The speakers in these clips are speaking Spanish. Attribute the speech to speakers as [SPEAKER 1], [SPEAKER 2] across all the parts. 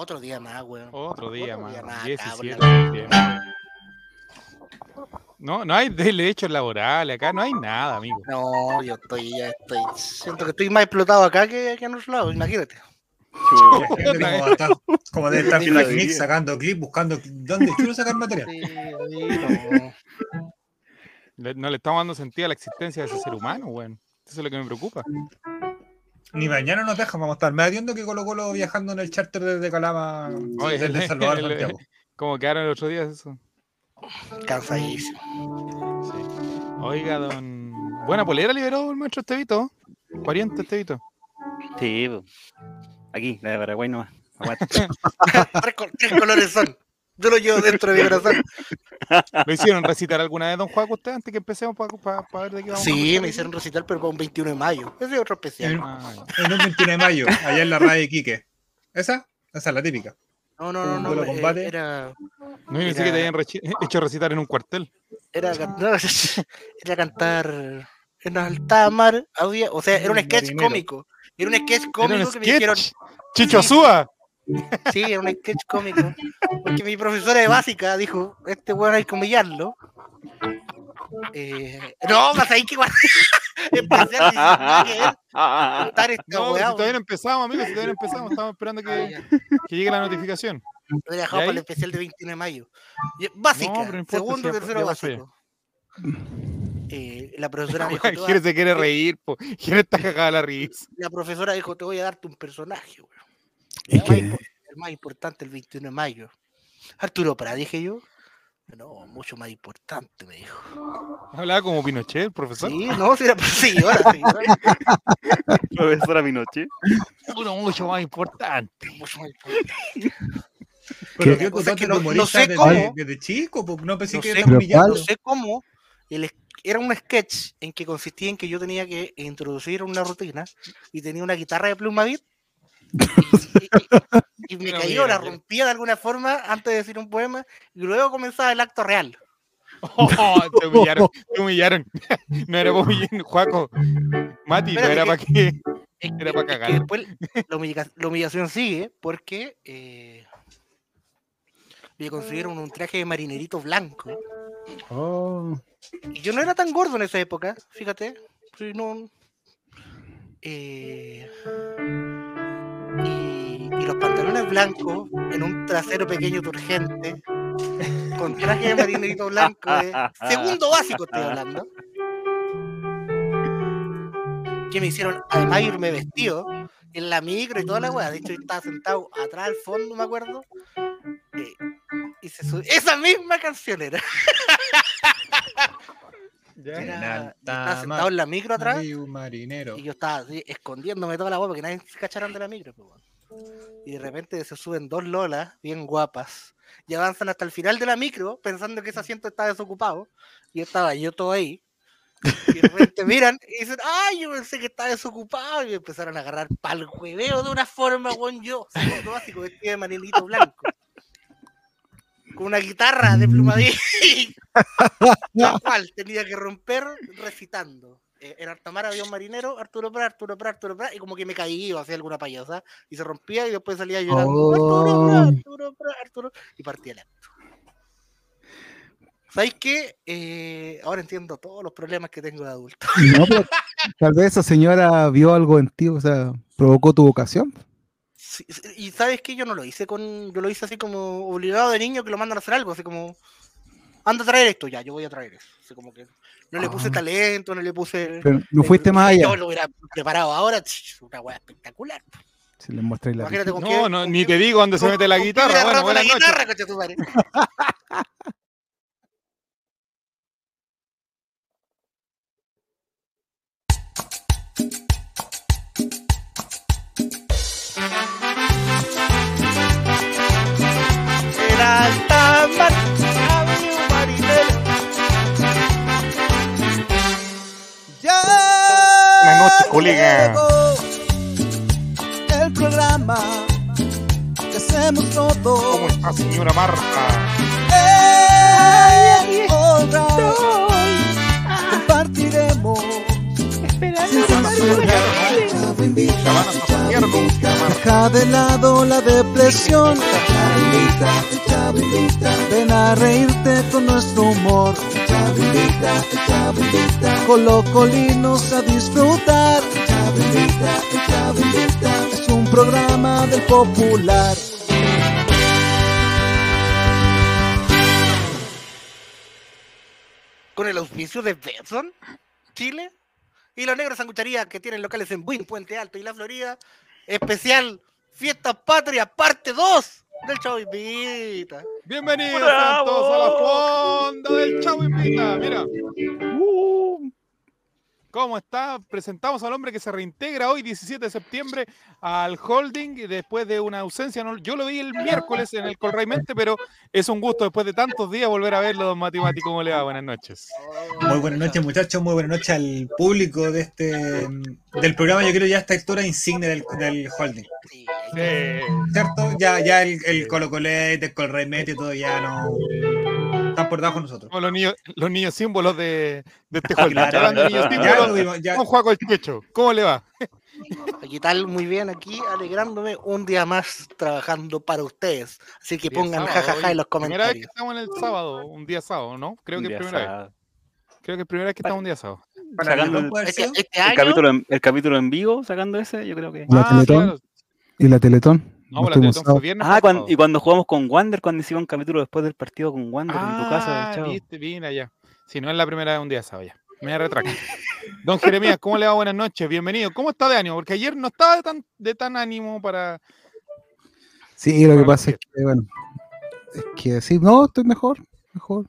[SPEAKER 1] Otro día más, weón.
[SPEAKER 2] Otro día
[SPEAKER 1] Otro
[SPEAKER 2] más.
[SPEAKER 1] día más,
[SPEAKER 2] 17
[SPEAKER 1] cabrón.
[SPEAKER 2] de septiembre. No, no hay derechos laborales acá, no hay nada, amigo.
[SPEAKER 1] No, yo estoy, ya estoy. Siento que estoy más explotado acá que, que en otro lado, imagínate.
[SPEAKER 3] Como, está- como debe estar Mix
[SPEAKER 4] diría.
[SPEAKER 3] sacando clips, buscando dónde quiero sacar material.
[SPEAKER 1] Sí, sí, no.
[SPEAKER 2] Le- no le estamos dando sentido a la existencia de ese ser humano, weón. Eso es lo que me preocupa.
[SPEAKER 3] Ni mañana nos dejan, vamos a estar mediando que Colo Colo viajando en el charter desde Calama,
[SPEAKER 2] Oye,
[SPEAKER 3] desde
[SPEAKER 2] el-
[SPEAKER 3] Salvador
[SPEAKER 2] el-
[SPEAKER 3] Santiago.
[SPEAKER 2] Como quedaron el otro día eso.
[SPEAKER 1] Cansadísimo.
[SPEAKER 2] Sí. Oiga, don. Buena polera liberó el maestro Estevito. Pariente Estevito.
[SPEAKER 4] Sí, aquí, la de Paraguay nomás.
[SPEAKER 1] Tres, tres colores son. Yo lo llevo dentro de mi corazón.
[SPEAKER 2] ¿Lo hicieron recitar alguna vez, don Juaco, usted, antes que empecemos para ver de qué vamos a
[SPEAKER 1] Sí, me hicieron recital, pero para un 21 de mayo. Ese es otro especial.
[SPEAKER 3] En,
[SPEAKER 2] Ah,
[SPEAKER 3] un 21 de mayo, allá en la radio de Quique. ¿Esa? Esa es la típica.
[SPEAKER 1] No, no, no, no.
[SPEAKER 3] duelo
[SPEAKER 1] eh,
[SPEAKER 3] combate.
[SPEAKER 1] Era,
[SPEAKER 2] No, yo pensé que te habían hecho recitar en un cuartel.
[SPEAKER 1] era, no, era cantar en alta mar. Había, o sea, era un sketch
[SPEAKER 3] Marinero.
[SPEAKER 1] cómico. Era un sketch
[SPEAKER 2] Era un
[SPEAKER 1] cómico que me dijeron.
[SPEAKER 2] Chicho Azúa.
[SPEAKER 1] Sí, era un sketch cómico. Porque mi profesora de básica dijo: Este weón hay que humillarlo. Eh, no, más ahí que contar esta
[SPEAKER 2] No, si
[SPEAKER 1] weá,
[SPEAKER 2] todavía no empezamos, amigos, si todavía no empezamos, estamos esperando
[SPEAKER 1] Ah,
[SPEAKER 2] que, que llegue la notificación.
[SPEAKER 1] Lo he dejado
[SPEAKER 2] ¿Y
[SPEAKER 1] para el especial de 21 de mayo. Y- Básica,
[SPEAKER 2] No, importa,
[SPEAKER 1] segundo,
[SPEAKER 2] si ya-
[SPEAKER 1] tercero básico. Eh, la profesora dijo, "Te voy a dar-
[SPEAKER 2] se quiere reír, po. Está cagada la risa.
[SPEAKER 1] la profesora dijo, te voy a darte un personaje, weón.
[SPEAKER 5] Es
[SPEAKER 1] El, más
[SPEAKER 5] que-
[SPEAKER 1] el más importante el 21 de mayo. Arturo Prat, dije yo. No, mucho más importante, me dijo.
[SPEAKER 2] Hablaba como Pinochet, el profesor.
[SPEAKER 1] Sí, no, si era seguidora, seguidora,
[SPEAKER 4] Profesora Minoche.
[SPEAKER 2] Uno mucho más importante.
[SPEAKER 1] mucho más importante.
[SPEAKER 3] Pero
[SPEAKER 5] ¿Qué?
[SPEAKER 3] qué
[SPEAKER 1] O sea, que no- no sé
[SPEAKER 3] desde,
[SPEAKER 1] cómo.
[SPEAKER 3] desde chico, pues no pensé
[SPEAKER 1] No
[SPEAKER 3] que
[SPEAKER 1] sé. No sé cómo. el era un sketch en que consistía en que yo tenía que introducir una rutina y tenía una guitarra de pluma beat y, y- y me
[SPEAKER 2] Una
[SPEAKER 1] cayó, la rompía de alguna forma antes de decir un poema y luego comenzaba el acto real.
[SPEAKER 2] Oh, te humillaron, te humillaron. No era para humillar, Juaco. Mati, no era
[SPEAKER 1] que-
[SPEAKER 2] para que. Era
[SPEAKER 1] que-
[SPEAKER 2] pa'
[SPEAKER 1] es que
[SPEAKER 2] cagar.
[SPEAKER 1] después la, humillac- la humillación sigue porque eh, me consiguieron un traje de marinerito blanco.
[SPEAKER 5] Oh,
[SPEAKER 1] Y yo no era tan gordo en esa época, fíjate. No- eh, y, los pantalones blancos en un trasero pequeño turgente, con traje de marinerito blanco, de segundo básico estoy hablando. Que me hicieron además irme vestido en la micro y toda la weá. De hecho, estaba sentado atrás al fondo, me acuerdo. eh, y se sub- Esa misma canción era. Era- estaba sentado en la micro atrás
[SPEAKER 3] un marinero.
[SPEAKER 1] y yo estaba así, escondiéndome toda la guapa porque nadie se cacharan de la micro. pues. Y de repente se suben dos lolas bien guapas y avanzan hasta el final de la micro pensando que ese asiento está desocupado. Y estaba yo todo ahí. Y de repente miran y dicen, ay, yo pensé que estaba desocupado. Y empezaron a agarrar pal hueveo de una forma, weón, yo, segundo básico, vestido de marinito blanco. Con una guitarra de plumadín. la cual tenía que romper recitando. Eh, en Artamar había un marinero, Arturo Prat, Arturo Prat, Arturo Prat, y como que me caí o hacía alguna payasa, y se rompía y después salía llorando. Arturo Prat,
[SPEAKER 5] Oh.
[SPEAKER 1] Arturo Prat, Arturo, y partía el acto. ¿Sabéis qué? Eh, ahora entiendo todos los problemas que tengo de adulto.
[SPEAKER 5] no, pero tal vez esa señora vio algo en ti, o sea, provocó tu vocación.
[SPEAKER 1] Y sabes que yo no lo hice con, yo lo hice así como obligado de niño que lo mandan a hacer algo, así como, anda a traer esto, ya, yo voy a traer eso. Así como que no le puse
[SPEAKER 5] Ah.
[SPEAKER 1] talento, no le puse...
[SPEAKER 5] Pero no
[SPEAKER 1] eh,
[SPEAKER 5] fuiste más
[SPEAKER 1] Yo
[SPEAKER 5] allá.
[SPEAKER 1] lo hubiera preparado ahora, una weá espectacular.
[SPEAKER 5] Si le mostré la
[SPEAKER 1] Imagínate con
[SPEAKER 2] No,
[SPEAKER 1] qué-
[SPEAKER 2] no,
[SPEAKER 1] con
[SPEAKER 2] ni
[SPEAKER 1] qué-
[SPEAKER 2] te digo dónde se mete la guitarra. Bueno,
[SPEAKER 1] la
[SPEAKER 2] buenas noches.
[SPEAKER 1] guitarra, concha tu madre. El
[SPEAKER 2] Noches, colega.
[SPEAKER 6] El programa que hacemos
[SPEAKER 2] ¿Cómo
[SPEAKER 6] todos.
[SPEAKER 2] está, señora Marta?
[SPEAKER 6] Es hora. Compartiremos. Sin censura. Chavo invita,
[SPEAKER 2] La van a zapatear, ¿no?
[SPEAKER 6] deja de lado la depresión. Ven a reírte con nuestro humor. Chavo invita, colocolinos a disfrutar. Invita, es un programa del popular.
[SPEAKER 1] Con el auspicio de Betson, Chile, y los negros sanguchería que tienen locales en Buin, Puente Alto y La Florida. Especial Fiesta Patria, parte 2 del Chavo Invita.
[SPEAKER 2] Bienvenidos sean todos a la fonda del Chavo Invita. Mira. Uh. ¿Cómo está? Presentamos al hombre que se reintegra hoy, 17 de septiembre, al holding después de una ausencia. no- yo lo vi el miércoles en el Colraimente, pero es un gusto después de tantos días volver a verlo, don Mati. ¿Cómo le va? Buenas noches.
[SPEAKER 3] Muy buenas noches, muchachos. Muy buenas noches al público de este del programa. Yo creo ya esta altura insigne del, del holding.
[SPEAKER 1] Sí,
[SPEAKER 3] ¿Cierto? Ya, ya el, el Colo Colete, el Colremete y todo ya no. Están por debajo de nosotros.
[SPEAKER 2] como los niños, los niños símbolos de, de este holding.
[SPEAKER 3] claro.
[SPEAKER 2] Niños símbolos,
[SPEAKER 3] ya.
[SPEAKER 2] Juaco el Checho, ¿cómo le va?
[SPEAKER 1] Aquí tal, muy bien, aquí alegrándome un día más trabajando para ustedes. Así que pongan jajaja
[SPEAKER 2] hoy.
[SPEAKER 1] en los
[SPEAKER 2] Primera vez que
[SPEAKER 1] comentarios.
[SPEAKER 2] estamos en el sábado, un día sábado, ¿no? Creo
[SPEAKER 4] Un
[SPEAKER 2] que es primera vez.
[SPEAKER 4] sábado.
[SPEAKER 2] Creo que es primera vez que estamos un día sábado.
[SPEAKER 4] Sacando
[SPEAKER 3] el
[SPEAKER 1] Este, este
[SPEAKER 4] El capítulo, en, el capítulo en vivo, sacando ese, yo creo que.
[SPEAKER 2] Ah, claro.
[SPEAKER 5] ¿Y la Teletón?
[SPEAKER 2] No, la Teletón fue viernes.
[SPEAKER 4] Ah, cuando, y cuando jugamos con Wander, cuando hicimos un capítulo después del partido con Wander en tu casa,
[SPEAKER 2] Ah,
[SPEAKER 4] chavo.
[SPEAKER 2] viste, mira ya. Si no es la primera vez un día sábado ya. Me retracto. Don Jeremías, ¿cómo le va? Buenas noches, bienvenido. ¿Cómo está de ánimo? Porque ayer no estaba de tan, de tan ánimo para.
[SPEAKER 5] Sí, lo que pasa es que, bueno, es que sí, no, estoy mejor, mejor.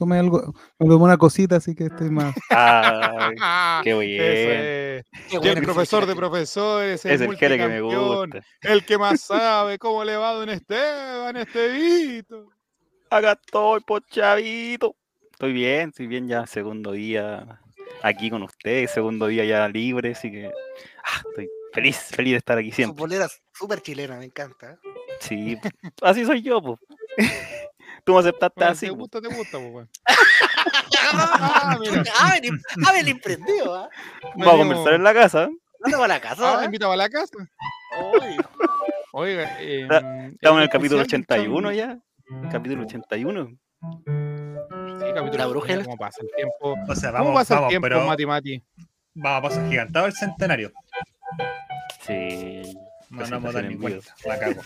[SPEAKER 5] Tomé algo, me tomé una cosita, así que estoy más.
[SPEAKER 4] Ay,
[SPEAKER 2] Ah,
[SPEAKER 4] qué bien.
[SPEAKER 2] es.
[SPEAKER 1] qué
[SPEAKER 2] Y
[SPEAKER 1] bueno
[SPEAKER 2] el
[SPEAKER 1] que
[SPEAKER 2] profesor de profesores,
[SPEAKER 4] Es el que me gusta.
[SPEAKER 2] el que más sabe cómo le va don Esteban, Estevito.
[SPEAKER 4] Acá estoy, pochavito. Estoy bien, estoy bien ya, segundo día aquí con ustedes, segundo día ya libre, así que ah, estoy feliz, feliz de estar aquí
[SPEAKER 1] Su
[SPEAKER 4] siempre.
[SPEAKER 1] polera es súper chilena, me encanta. ¿eh?
[SPEAKER 4] Sí, así soy yo, pues. Tú me aceptaste
[SPEAKER 2] Bueno,
[SPEAKER 4] así.
[SPEAKER 2] te gusta, te gusta, pues, weón.
[SPEAKER 1] Ah,
[SPEAKER 2] mira.
[SPEAKER 1] ah, ven, ah, ven imprendido, ¿ah?
[SPEAKER 4] Vamos a conversar en la casa.
[SPEAKER 1] ¿Dónde va la casa?
[SPEAKER 2] Ah,
[SPEAKER 1] ah?
[SPEAKER 2] invitaba a la casa. Oiga, eh,
[SPEAKER 4] Estamos en el capítulo
[SPEAKER 2] especial del
[SPEAKER 4] 81
[SPEAKER 2] Chavo-
[SPEAKER 4] ya. Capítulo 81.
[SPEAKER 2] Sí, capítulo.
[SPEAKER 1] La bruja
[SPEAKER 2] ¿Cómo pasa el tiempo?
[SPEAKER 3] O sea,
[SPEAKER 2] ¿Cómo
[SPEAKER 3] vamos,
[SPEAKER 2] pasa el
[SPEAKER 3] vamos,
[SPEAKER 2] tiempo,
[SPEAKER 3] pero
[SPEAKER 2] Mati Mati?
[SPEAKER 3] vamos a paso gigantado el centenario.
[SPEAKER 4] Sí.
[SPEAKER 3] No nos vamos a dar ni cuenta. La cago.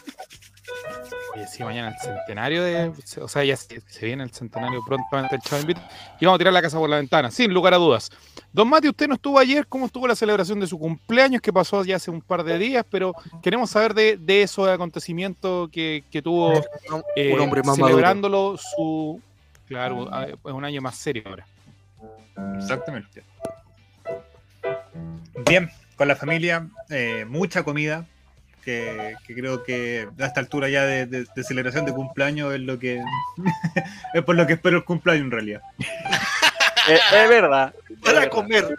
[SPEAKER 2] Oye, sí, mañana el centenario de. O sea, ya se, se viene el centenario prontamente el Chavo Invita. Y vamos a tirar la casa por la ventana, sin lugar a dudas. Don Mati, usted no estuvo ayer. ¿Cómo estuvo la celebración de su cumpleaños que pasó ya hace un par de días? Pero queremos saber de, de esos acontecimientos que, que tuvo eh,
[SPEAKER 1] un hombre más maduro.
[SPEAKER 2] celebrándolo su. Claro, es un año más serio ahora.
[SPEAKER 3] Exactamente. Bien, con la familia, eh, mucha comida, que, que creo que a esta altura ya de, de- de celebración de cumpleaños es lo que es por lo que espero el cumpleaños en realidad.
[SPEAKER 4] Es, es verdad. es
[SPEAKER 1] Para
[SPEAKER 4] verdad.
[SPEAKER 1] comer.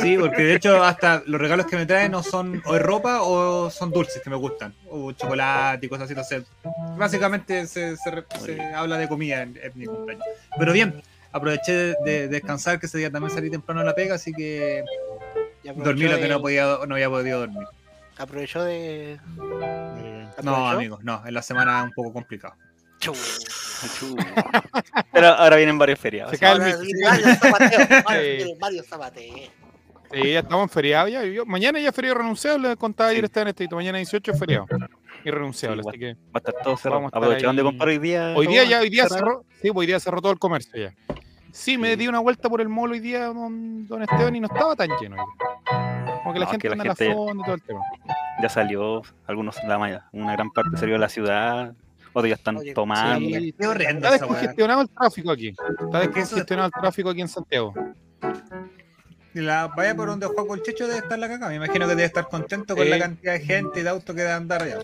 [SPEAKER 3] Sí, porque de hecho hasta los regalos que me traen no son o es ropa o son dulces que me gustan, o chocolate y cosas así. Entonces, básicamente se, se se habla de comida en, en mi cumpleaños. Pero bien, aproveché de, de descansar, que ese día también salí temprano a la pega, así que dormí lo que no, podía, no había podido dormir.
[SPEAKER 1] Aprovechó de.
[SPEAKER 3] No,
[SPEAKER 1] aprovechó.
[SPEAKER 3] amigos, no, en la semana es un poco complicado.
[SPEAKER 4] Pero ahora vienen varios feriados.
[SPEAKER 2] Se cae el
[SPEAKER 1] Ahora
[SPEAKER 2] mito.
[SPEAKER 1] sí, varios zapateos. varios-
[SPEAKER 2] Sí.
[SPEAKER 1] tienen Varios zapateos.
[SPEAKER 2] Sí, ya estamos en feriado ya. Yo- mañana ya es feriado renunciable, contaba ayer está en este Mañana 18 es feriado. Irrenunciable,
[SPEAKER 4] Sí,
[SPEAKER 2] así que.
[SPEAKER 4] Va a estar todo cerrado.
[SPEAKER 2] Vamos a estar
[SPEAKER 4] Aprovecharon de comprar hoy día.
[SPEAKER 2] Hoy día ya, hoy día cerró. Sí, hoy día cerró todo el comercio ya. Sí, me
[SPEAKER 4] Sí.
[SPEAKER 2] di una vuelta por el mall hoy día, don, don Esteban, y no estaba tan lleno. hoy día. Como que la
[SPEAKER 4] No,
[SPEAKER 2] gente
[SPEAKER 4] que la
[SPEAKER 2] anda a la
[SPEAKER 4] gente-
[SPEAKER 2] fonda y todo el tema.
[SPEAKER 4] Ya salió, algunos, la maya, una gran parte salió de la ciudad, otros ya están
[SPEAKER 1] Oye,
[SPEAKER 4] tomando.
[SPEAKER 2] Sí,
[SPEAKER 3] Qué horrendo
[SPEAKER 2] Está descongestionado el tráfico aquí. Está descongestionado el tráfico aquí en Santiago.
[SPEAKER 3] Y la vaya por donde juega el Checho debe estar la caca. Me imagino que debe estar contento con la cantidad de gente y de autos que debe andar allá.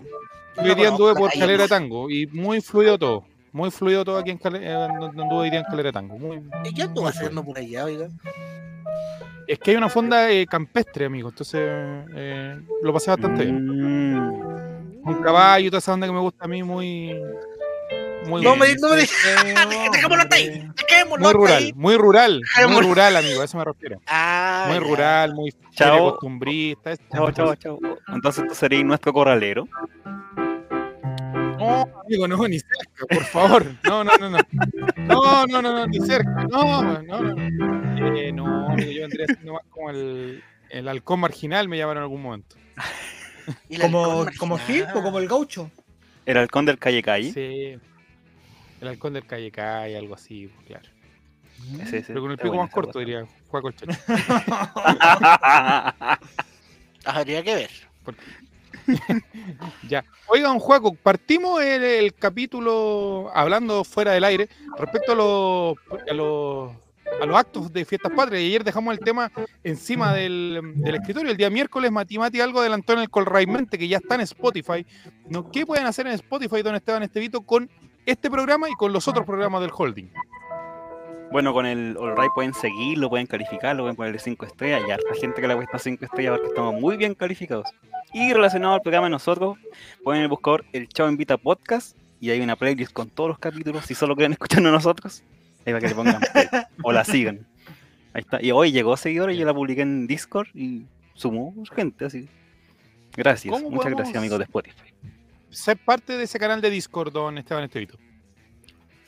[SPEAKER 2] Yo hoy día anduve por Calera. Tango y muy fluido todo. Muy fluido todo aquí en Calera, anduve hoy día en Calera Tango. Muy,
[SPEAKER 1] ¿Y qué anduvo haciendo por allá, oiga?
[SPEAKER 2] Es que hay una fonda eh, campestre, amigo. Entonces eh, lo pasé bastante bien.
[SPEAKER 4] Mm,
[SPEAKER 2] Un caballo, toda esa onda que me gusta a mí, muy. Muy
[SPEAKER 1] No
[SPEAKER 2] bien.
[SPEAKER 1] me, no me dejémoslo hasta ahí. Dejémoslo
[SPEAKER 2] Muy rural,
[SPEAKER 1] ahí.
[SPEAKER 2] muy rural, muy rural, amigo, a eso me refiero.
[SPEAKER 1] Ah,
[SPEAKER 2] Muy
[SPEAKER 1] ya.
[SPEAKER 2] rural, muy
[SPEAKER 4] Chao.
[SPEAKER 2] costumbrista.
[SPEAKER 4] Chao, chao, chao. Entonces tú serías nuestro corralero.
[SPEAKER 2] No, amigo, no, ni cerca, por favor. No, no, no, no. No, no, no, no, ni cerca. No, no, no. Eh, no, amigo, yo vendría siendo más como el, el halcón marginal, me llamaron en algún momento.
[SPEAKER 3] Como, como. Phil o como el gaucho.
[SPEAKER 4] El halcón del calle calle.
[SPEAKER 2] Sí. El halcón del calle calle, algo así, pues, claro.
[SPEAKER 4] Ese,
[SPEAKER 2] Pero con el pico más corto, diría Juaco el.
[SPEAKER 1] Habría que ver.
[SPEAKER 2] Ya. Oigan, Juaco, partimos el, el capítulo hablando fuera del aire respecto a los, a los, actos de fiestas patrias. Y ayer dejamos el tema encima del, escritorio. El día miércoles, Mati Mati algo adelantó en el Colraimente, que ya está en Spotify. ¿No? ¿Qué pueden hacer en Spotify, don Esteban Estevito, con este programa y con los otros programas del holding?
[SPEAKER 4] Bueno, con el All Right pueden seguirlo, pueden calificarlo, pueden ponerle 5 estrellas. Y harta gente que le cuesta 5 estrellas porque estamos muy bien calificados. Y relacionado al programa de nosotros, ponen en el buscador el Chavo Invita Podcast y hay una playlist con todos los capítulos. Si solo quieren escucharnos nosotros, ahí va que le pongan play, o la sigan. Ahí está. Y hoy llegó seguidores, yo la publiqué en Discord y sumó gente así. Gracias,
[SPEAKER 2] ¿Cómo
[SPEAKER 4] muchas gracias amigos de Spotify.
[SPEAKER 2] Ser parte de ese canal de Discord, don Esteban Estevito.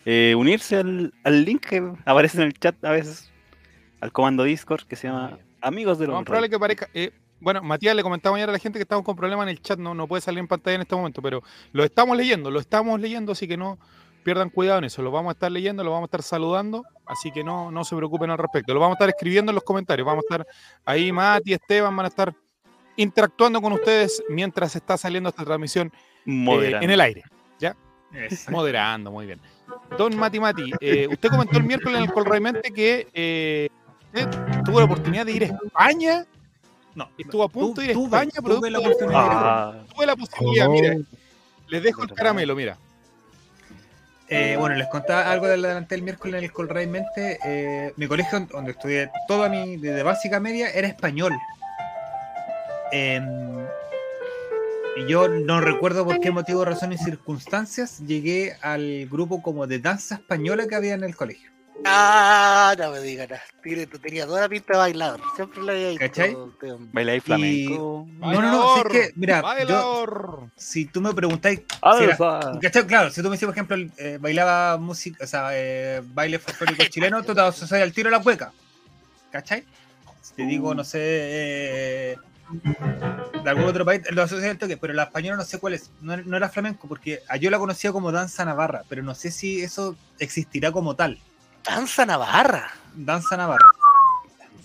[SPEAKER 4] Eh, unirse al, al link que aparece en el chat a veces, al comando Discord que se llama Amigos de
[SPEAKER 2] Lo
[SPEAKER 4] los
[SPEAKER 2] más probable que parezca. eh, bueno, Matías le comentaba ayer a la gente que estamos con problemas en el chat, no, no puede salir en pantalla en este momento, pero lo estamos leyendo, lo estamos leyendo, así que no pierdan cuidado en eso. Lo vamos a estar leyendo, lo vamos a estar saludando, así que no, no se preocupen al respecto. Lo vamos a estar escribiendo en los comentarios, vamos a estar ahí, Mati, Esteban, van a estar interactuando con ustedes mientras está saliendo esta transmisión eh, en el aire.
[SPEAKER 3] Exacto.
[SPEAKER 2] Moderando, muy bien. Don Mati Mati, eh, usted comentó el miércoles en el Colraimente que eh, usted tuvo la oportunidad de ir a España
[SPEAKER 3] No,
[SPEAKER 2] Estuvo a punto de ir a
[SPEAKER 3] tuve-
[SPEAKER 2] España,
[SPEAKER 3] tuve
[SPEAKER 2] producto
[SPEAKER 3] la oportunidad
[SPEAKER 4] Ah,
[SPEAKER 2] Tuve la posibilidad,
[SPEAKER 5] Oh.
[SPEAKER 2] mire. Les dejo el caramelo, mira.
[SPEAKER 3] Eh, bueno, les contaba algo del adelante del miércoles en el Colray Mente. Eh, mi colegio, donde estudié toda mi, desde básica a media, era español. Em, y yo no recuerdo por qué motivo, razón y circunstancias llegué al grupo como de danza española que había en el colegio.
[SPEAKER 1] Ah, no me digas nada. Tú tenías toda la pinta de bailador. Siempre la había
[SPEAKER 3] ¿Cachai?
[SPEAKER 1] este
[SPEAKER 4] ahí flamenco.
[SPEAKER 3] No, no, no, si es que, mira, yo, si tú me preguntáis,
[SPEAKER 4] Ah,
[SPEAKER 3] si era-
[SPEAKER 4] Alza.
[SPEAKER 3] ¿cachai? Claro, si tú me dices, por ejemplo, eh, bailaba música, o sea, eh, baile folclórico chileno, tú te asocias al tiro a la cueca, ¿cachai? Si te digo, no sé, eh, de algún otro país, lo asocias al toque, pero la española no sé cuál es, no, era- no era flamenco, porque yo la conocía como danza navarra, pero no sé si eso existirá como tal,
[SPEAKER 1] Danza Navarra.
[SPEAKER 3] danza navarra.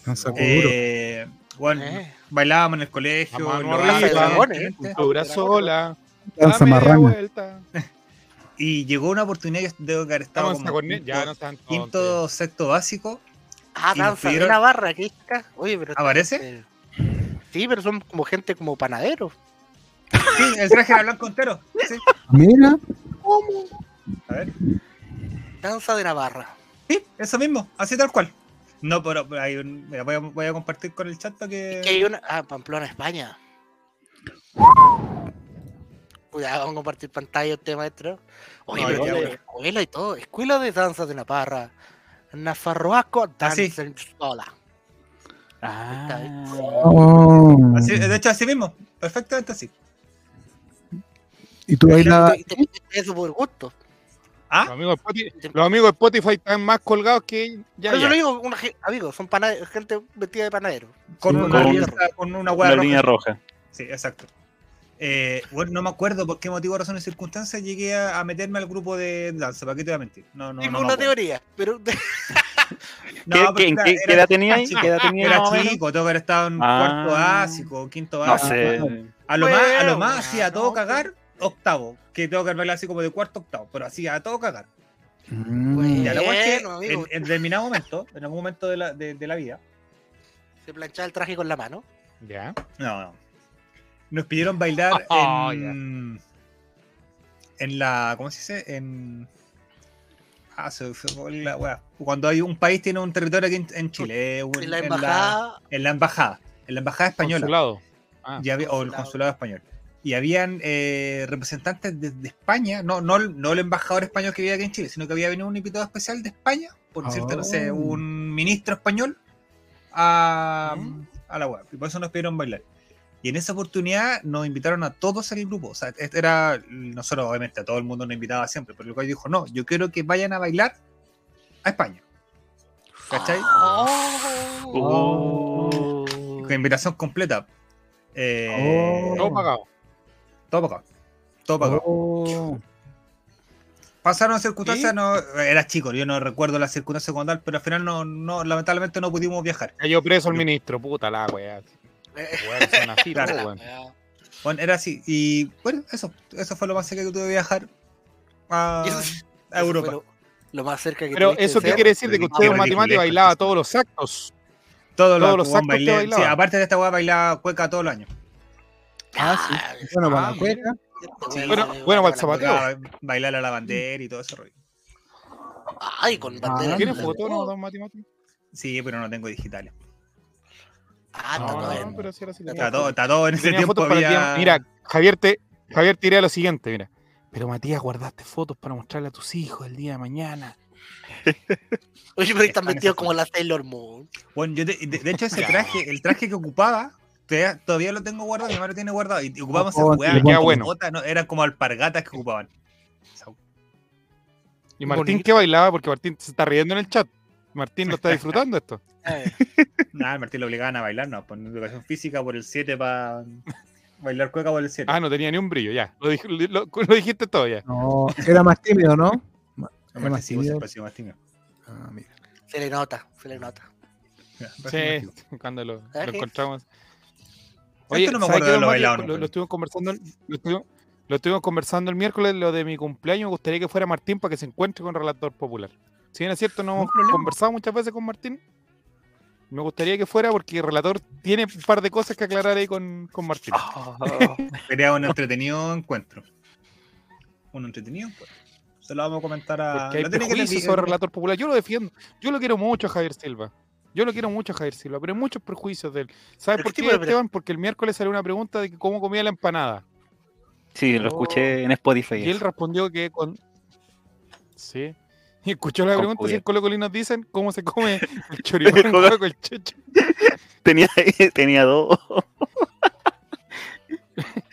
[SPEAKER 5] Danza.
[SPEAKER 3] Eh, bueno,
[SPEAKER 1] Eh.
[SPEAKER 3] bailábamos en el colegio.
[SPEAKER 2] Cultura sola.
[SPEAKER 5] Danza marrana.
[SPEAKER 2] vuelta.
[SPEAKER 3] y llegó una oportunidad, yo debo que haber estado como
[SPEAKER 2] Sacornet, ya no
[SPEAKER 3] quinto, sexto básico,
[SPEAKER 1] Ah, Danza de Navarra, aquí está. Oye, pero.
[SPEAKER 3] ¿Aparece?
[SPEAKER 1] Sí, pero son como gente como panaderos.
[SPEAKER 3] Sí, el traje era blanco entero. Sí.
[SPEAKER 5] Mira,
[SPEAKER 3] A ver.
[SPEAKER 1] Danza de Navarra.
[SPEAKER 3] Sí, eso mismo, así tal cual. No, pero hay un- mira, voy, a, voy a compartir con el chat para que.
[SPEAKER 1] Que hay una. Ah, Pamplona, España. Cuidado, vamos a compartir pantalla usted, maestro. Oye,
[SPEAKER 3] No,
[SPEAKER 1] pero
[SPEAKER 3] yo-
[SPEAKER 1] tiene una escuela y todo. Escuela de danza de Navarra. Nafarroaco
[SPEAKER 3] Así.
[SPEAKER 1] Danza Sola.
[SPEAKER 4] Ah,
[SPEAKER 5] oh.
[SPEAKER 3] Así- de hecho, así mismo, perfectamente así.
[SPEAKER 5] y tú
[SPEAKER 1] te- Eso por gusto.
[SPEAKER 2] Los
[SPEAKER 3] ¿Ah?
[SPEAKER 2] amigos, de Spotify, los amigos de Spotify están más colgados que ya. Ya.
[SPEAKER 1] lo digo, una amigos, son gente vestida de panadero.
[SPEAKER 3] Con
[SPEAKER 5] Sí,
[SPEAKER 3] una,
[SPEAKER 4] con-
[SPEAKER 3] con una
[SPEAKER 4] una
[SPEAKER 3] hueá
[SPEAKER 4] línea
[SPEAKER 3] roja.
[SPEAKER 4] roja.
[SPEAKER 3] Sí, exacto. Eh, bueno, no me acuerdo por qué motivo, razón y circunstancias llegué a, a meterme al grupo de danza, ¿para qué te voy a mentir? No, no,
[SPEAKER 1] Tengo
[SPEAKER 3] no.
[SPEAKER 1] una teoría, pero
[SPEAKER 3] No,
[SPEAKER 4] ¿Qué-
[SPEAKER 3] porque
[SPEAKER 4] qué- en
[SPEAKER 3] era-
[SPEAKER 4] qué-
[SPEAKER 3] era-
[SPEAKER 4] qué edad tenía ahí?
[SPEAKER 3] chico,
[SPEAKER 4] ¿Qué edad tenía
[SPEAKER 3] Era chico, tengo que haber estado en
[SPEAKER 4] Ah.
[SPEAKER 3] cuarto básico, quinto
[SPEAKER 4] No
[SPEAKER 3] básico.
[SPEAKER 4] sé.
[SPEAKER 3] A lo más, a lo
[SPEAKER 1] Bueno,
[SPEAKER 3] más hacía a todo
[SPEAKER 1] no,
[SPEAKER 3] cagar, octavo. Que tengo que haber bailado así como de cuarto octavo, pero hacía a todo cagar.
[SPEAKER 5] Mm.
[SPEAKER 3] Ya la cual es que
[SPEAKER 1] Bueno, amigo.
[SPEAKER 3] en, en determinado momento, en algún momento de la, de, de la vida,
[SPEAKER 1] se planchaba el traje con la mano.
[SPEAKER 2] Ya.
[SPEAKER 3] no, no. Nos pidieron bailar
[SPEAKER 2] Oh,
[SPEAKER 3] en, en la. ¿Cómo se dice? En. Ah, se, se fue la wea. Cuando hay un país tiene un territorio aquí en, en Chile, eh,
[SPEAKER 1] En la
[SPEAKER 3] en
[SPEAKER 1] embajada.
[SPEAKER 3] en la embajada, en la embajada española.
[SPEAKER 2] Consulado. Ah.
[SPEAKER 3] había- o el Consulado. español. y habían eh, representantes de, de España, no, no, no el embajador español que vivía aquí en Chile, sino que había venido un invitado especial de España, por decirte, no sé,
[SPEAKER 5] Oh.
[SPEAKER 3] un ministro español a, a la web. Y por eso nos pidieron bailar. Y en esa oportunidad nos invitaron a todos al grupo. O sea, este era, nosotros obviamente a todo el mundo nos invitaba siempre, pero el cual dijo, no, yo quiero que vayan a bailar a España. ¿Cachai?
[SPEAKER 4] Oh.
[SPEAKER 3] Con invitación completa. Eh,
[SPEAKER 5] Oh.
[SPEAKER 2] Todo pagado.
[SPEAKER 3] Todo pagado. Todo pagado.
[SPEAKER 5] Oh.
[SPEAKER 3] Pasaron circunstancias, no, era chico, yo no recuerdo las circunstancias como tal, pero al final no, no, lamentablemente no pudimos viajar.
[SPEAKER 2] Cayó preso el ministro, puta la weá. Weá, son así,
[SPEAKER 3] Claro.
[SPEAKER 2] po, weón.
[SPEAKER 3] Bueno, era así. Y bueno, eso, eso fue lo más cerca que tuve de viajar a, Europa.
[SPEAKER 1] Lo, lo más cerca que
[SPEAKER 2] Pero eso qué quiere decir de que usted, matemático,
[SPEAKER 3] ridículo,
[SPEAKER 2] bailaba todos los actos.
[SPEAKER 3] Todos
[SPEAKER 2] todos
[SPEAKER 3] los,
[SPEAKER 2] actos que
[SPEAKER 3] bailé-
[SPEAKER 2] bailaba.
[SPEAKER 3] sí, aparte de esta weá bailaba cueca todos los años.
[SPEAKER 5] Ah, sí. Bueno, para
[SPEAKER 2] Ah,
[SPEAKER 5] la cueca.
[SPEAKER 1] Sí,
[SPEAKER 2] Bueno, bueno, para el zapateo.
[SPEAKER 3] Bailar a la bandera y todo ese rollo.
[SPEAKER 1] Ay, con bandera.
[SPEAKER 2] ¿Tiene
[SPEAKER 5] Ah,
[SPEAKER 2] foto, no, don matemático?
[SPEAKER 3] Sí, pero no tengo digitales.
[SPEAKER 1] Ah, está todo
[SPEAKER 2] no,
[SPEAKER 1] bien.
[SPEAKER 2] pero sí era así.
[SPEAKER 3] Está todo, está todo en ese tiempo. había-
[SPEAKER 2] Mira, Javier te, Javier te dirá lo siguiente, mira. Pero Matías, guardaste fotos para mostrarle a tus hijos el día de mañana.
[SPEAKER 1] Oye, pero están
[SPEAKER 3] esas
[SPEAKER 1] como la Sailor Moon.
[SPEAKER 3] Bueno, yo de, de- de hecho ese traje, el traje que ocupaba, todavía, todavía lo tengo guardado, mi madre lo tiene guardado. Y, y ocupábamos
[SPEAKER 5] Oh,
[SPEAKER 2] queda
[SPEAKER 3] como
[SPEAKER 2] bueno.
[SPEAKER 3] botas, no, eran como alpargatas que ocupaban. Esa-
[SPEAKER 2] ¿Y Martín qué bailaba? Porque Martín se está riendo en el chat. Martín lo está disfrutando esto.
[SPEAKER 1] Eh,
[SPEAKER 3] Nada, Martín lo obligaban a bailar, no, por educación física por el 7 para bailar cueca por el 7.
[SPEAKER 2] Ah, no tenía ni un brillo, ya. Lo, dij- lo- lo dijiste todo ya.
[SPEAKER 5] No, era más tímido, ¿no? Era
[SPEAKER 3] Martín
[SPEAKER 5] más tímido.
[SPEAKER 3] más.
[SPEAKER 5] Ah, mira.
[SPEAKER 1] se le nota, se le nota.
[SPEAKER 2] Sí, cuando lo, encontramos.
[SPEAKER 3] Esto no me
[SPEAKER 2] ¿sabe
[SPEAKER 3] acuerdo de lo bailado
[SPEAKER 2] Lo, estuvimos conversando, lo estuvimos, lo estuvimos conversando el miércoles, lo de mi cumpleaños. Me gustaría que fuera Martín para que se encuentre con Relator Popular. Si bien es cierto, no hemos
[SPEAKER 3] problema.
[SPEAKER 2] conversado muchas veces con Martín. Me gustaría que fuera porque el Relator tiene un par de cosas que aclarar ahí con, con Martín.
[SPEAKER 3] Ah, Sería un entretenido encuentro. Un entretenido encuentro. Se lo vamos a comentar a.
[SPEAKER 2] Porque hay prejuicios sobre Relator Popular. Yo lo defiendo. Yo lo quiero mucho a Javier Silva. Yo lo quiero mucho a Javier Silva, pero hay muchos prejuicios de él. ¿Sabes
[SPEAKER 1] ¿Pero
[SPEAKER 2] por
[SPEAKER 1] qué
[SPEAKER 2] qué,
[SPEAKER 1] tipo
[SPEAKER 2] Esteban? Porque el miércoles salió una pregunta de que cómo comía la empanada.
[SPEAKER 4] Sí, lo escuché en Spotify.
[SPEAKER 2] Y él respondió que con. Sí. Y escuchó la pregunta si en Colo dicen cómo se come el choripán
[SPEAKER 4] Con-
[SPEAKER 2] con el checho.
[SPEAKER 4] Tenía, tenía dos.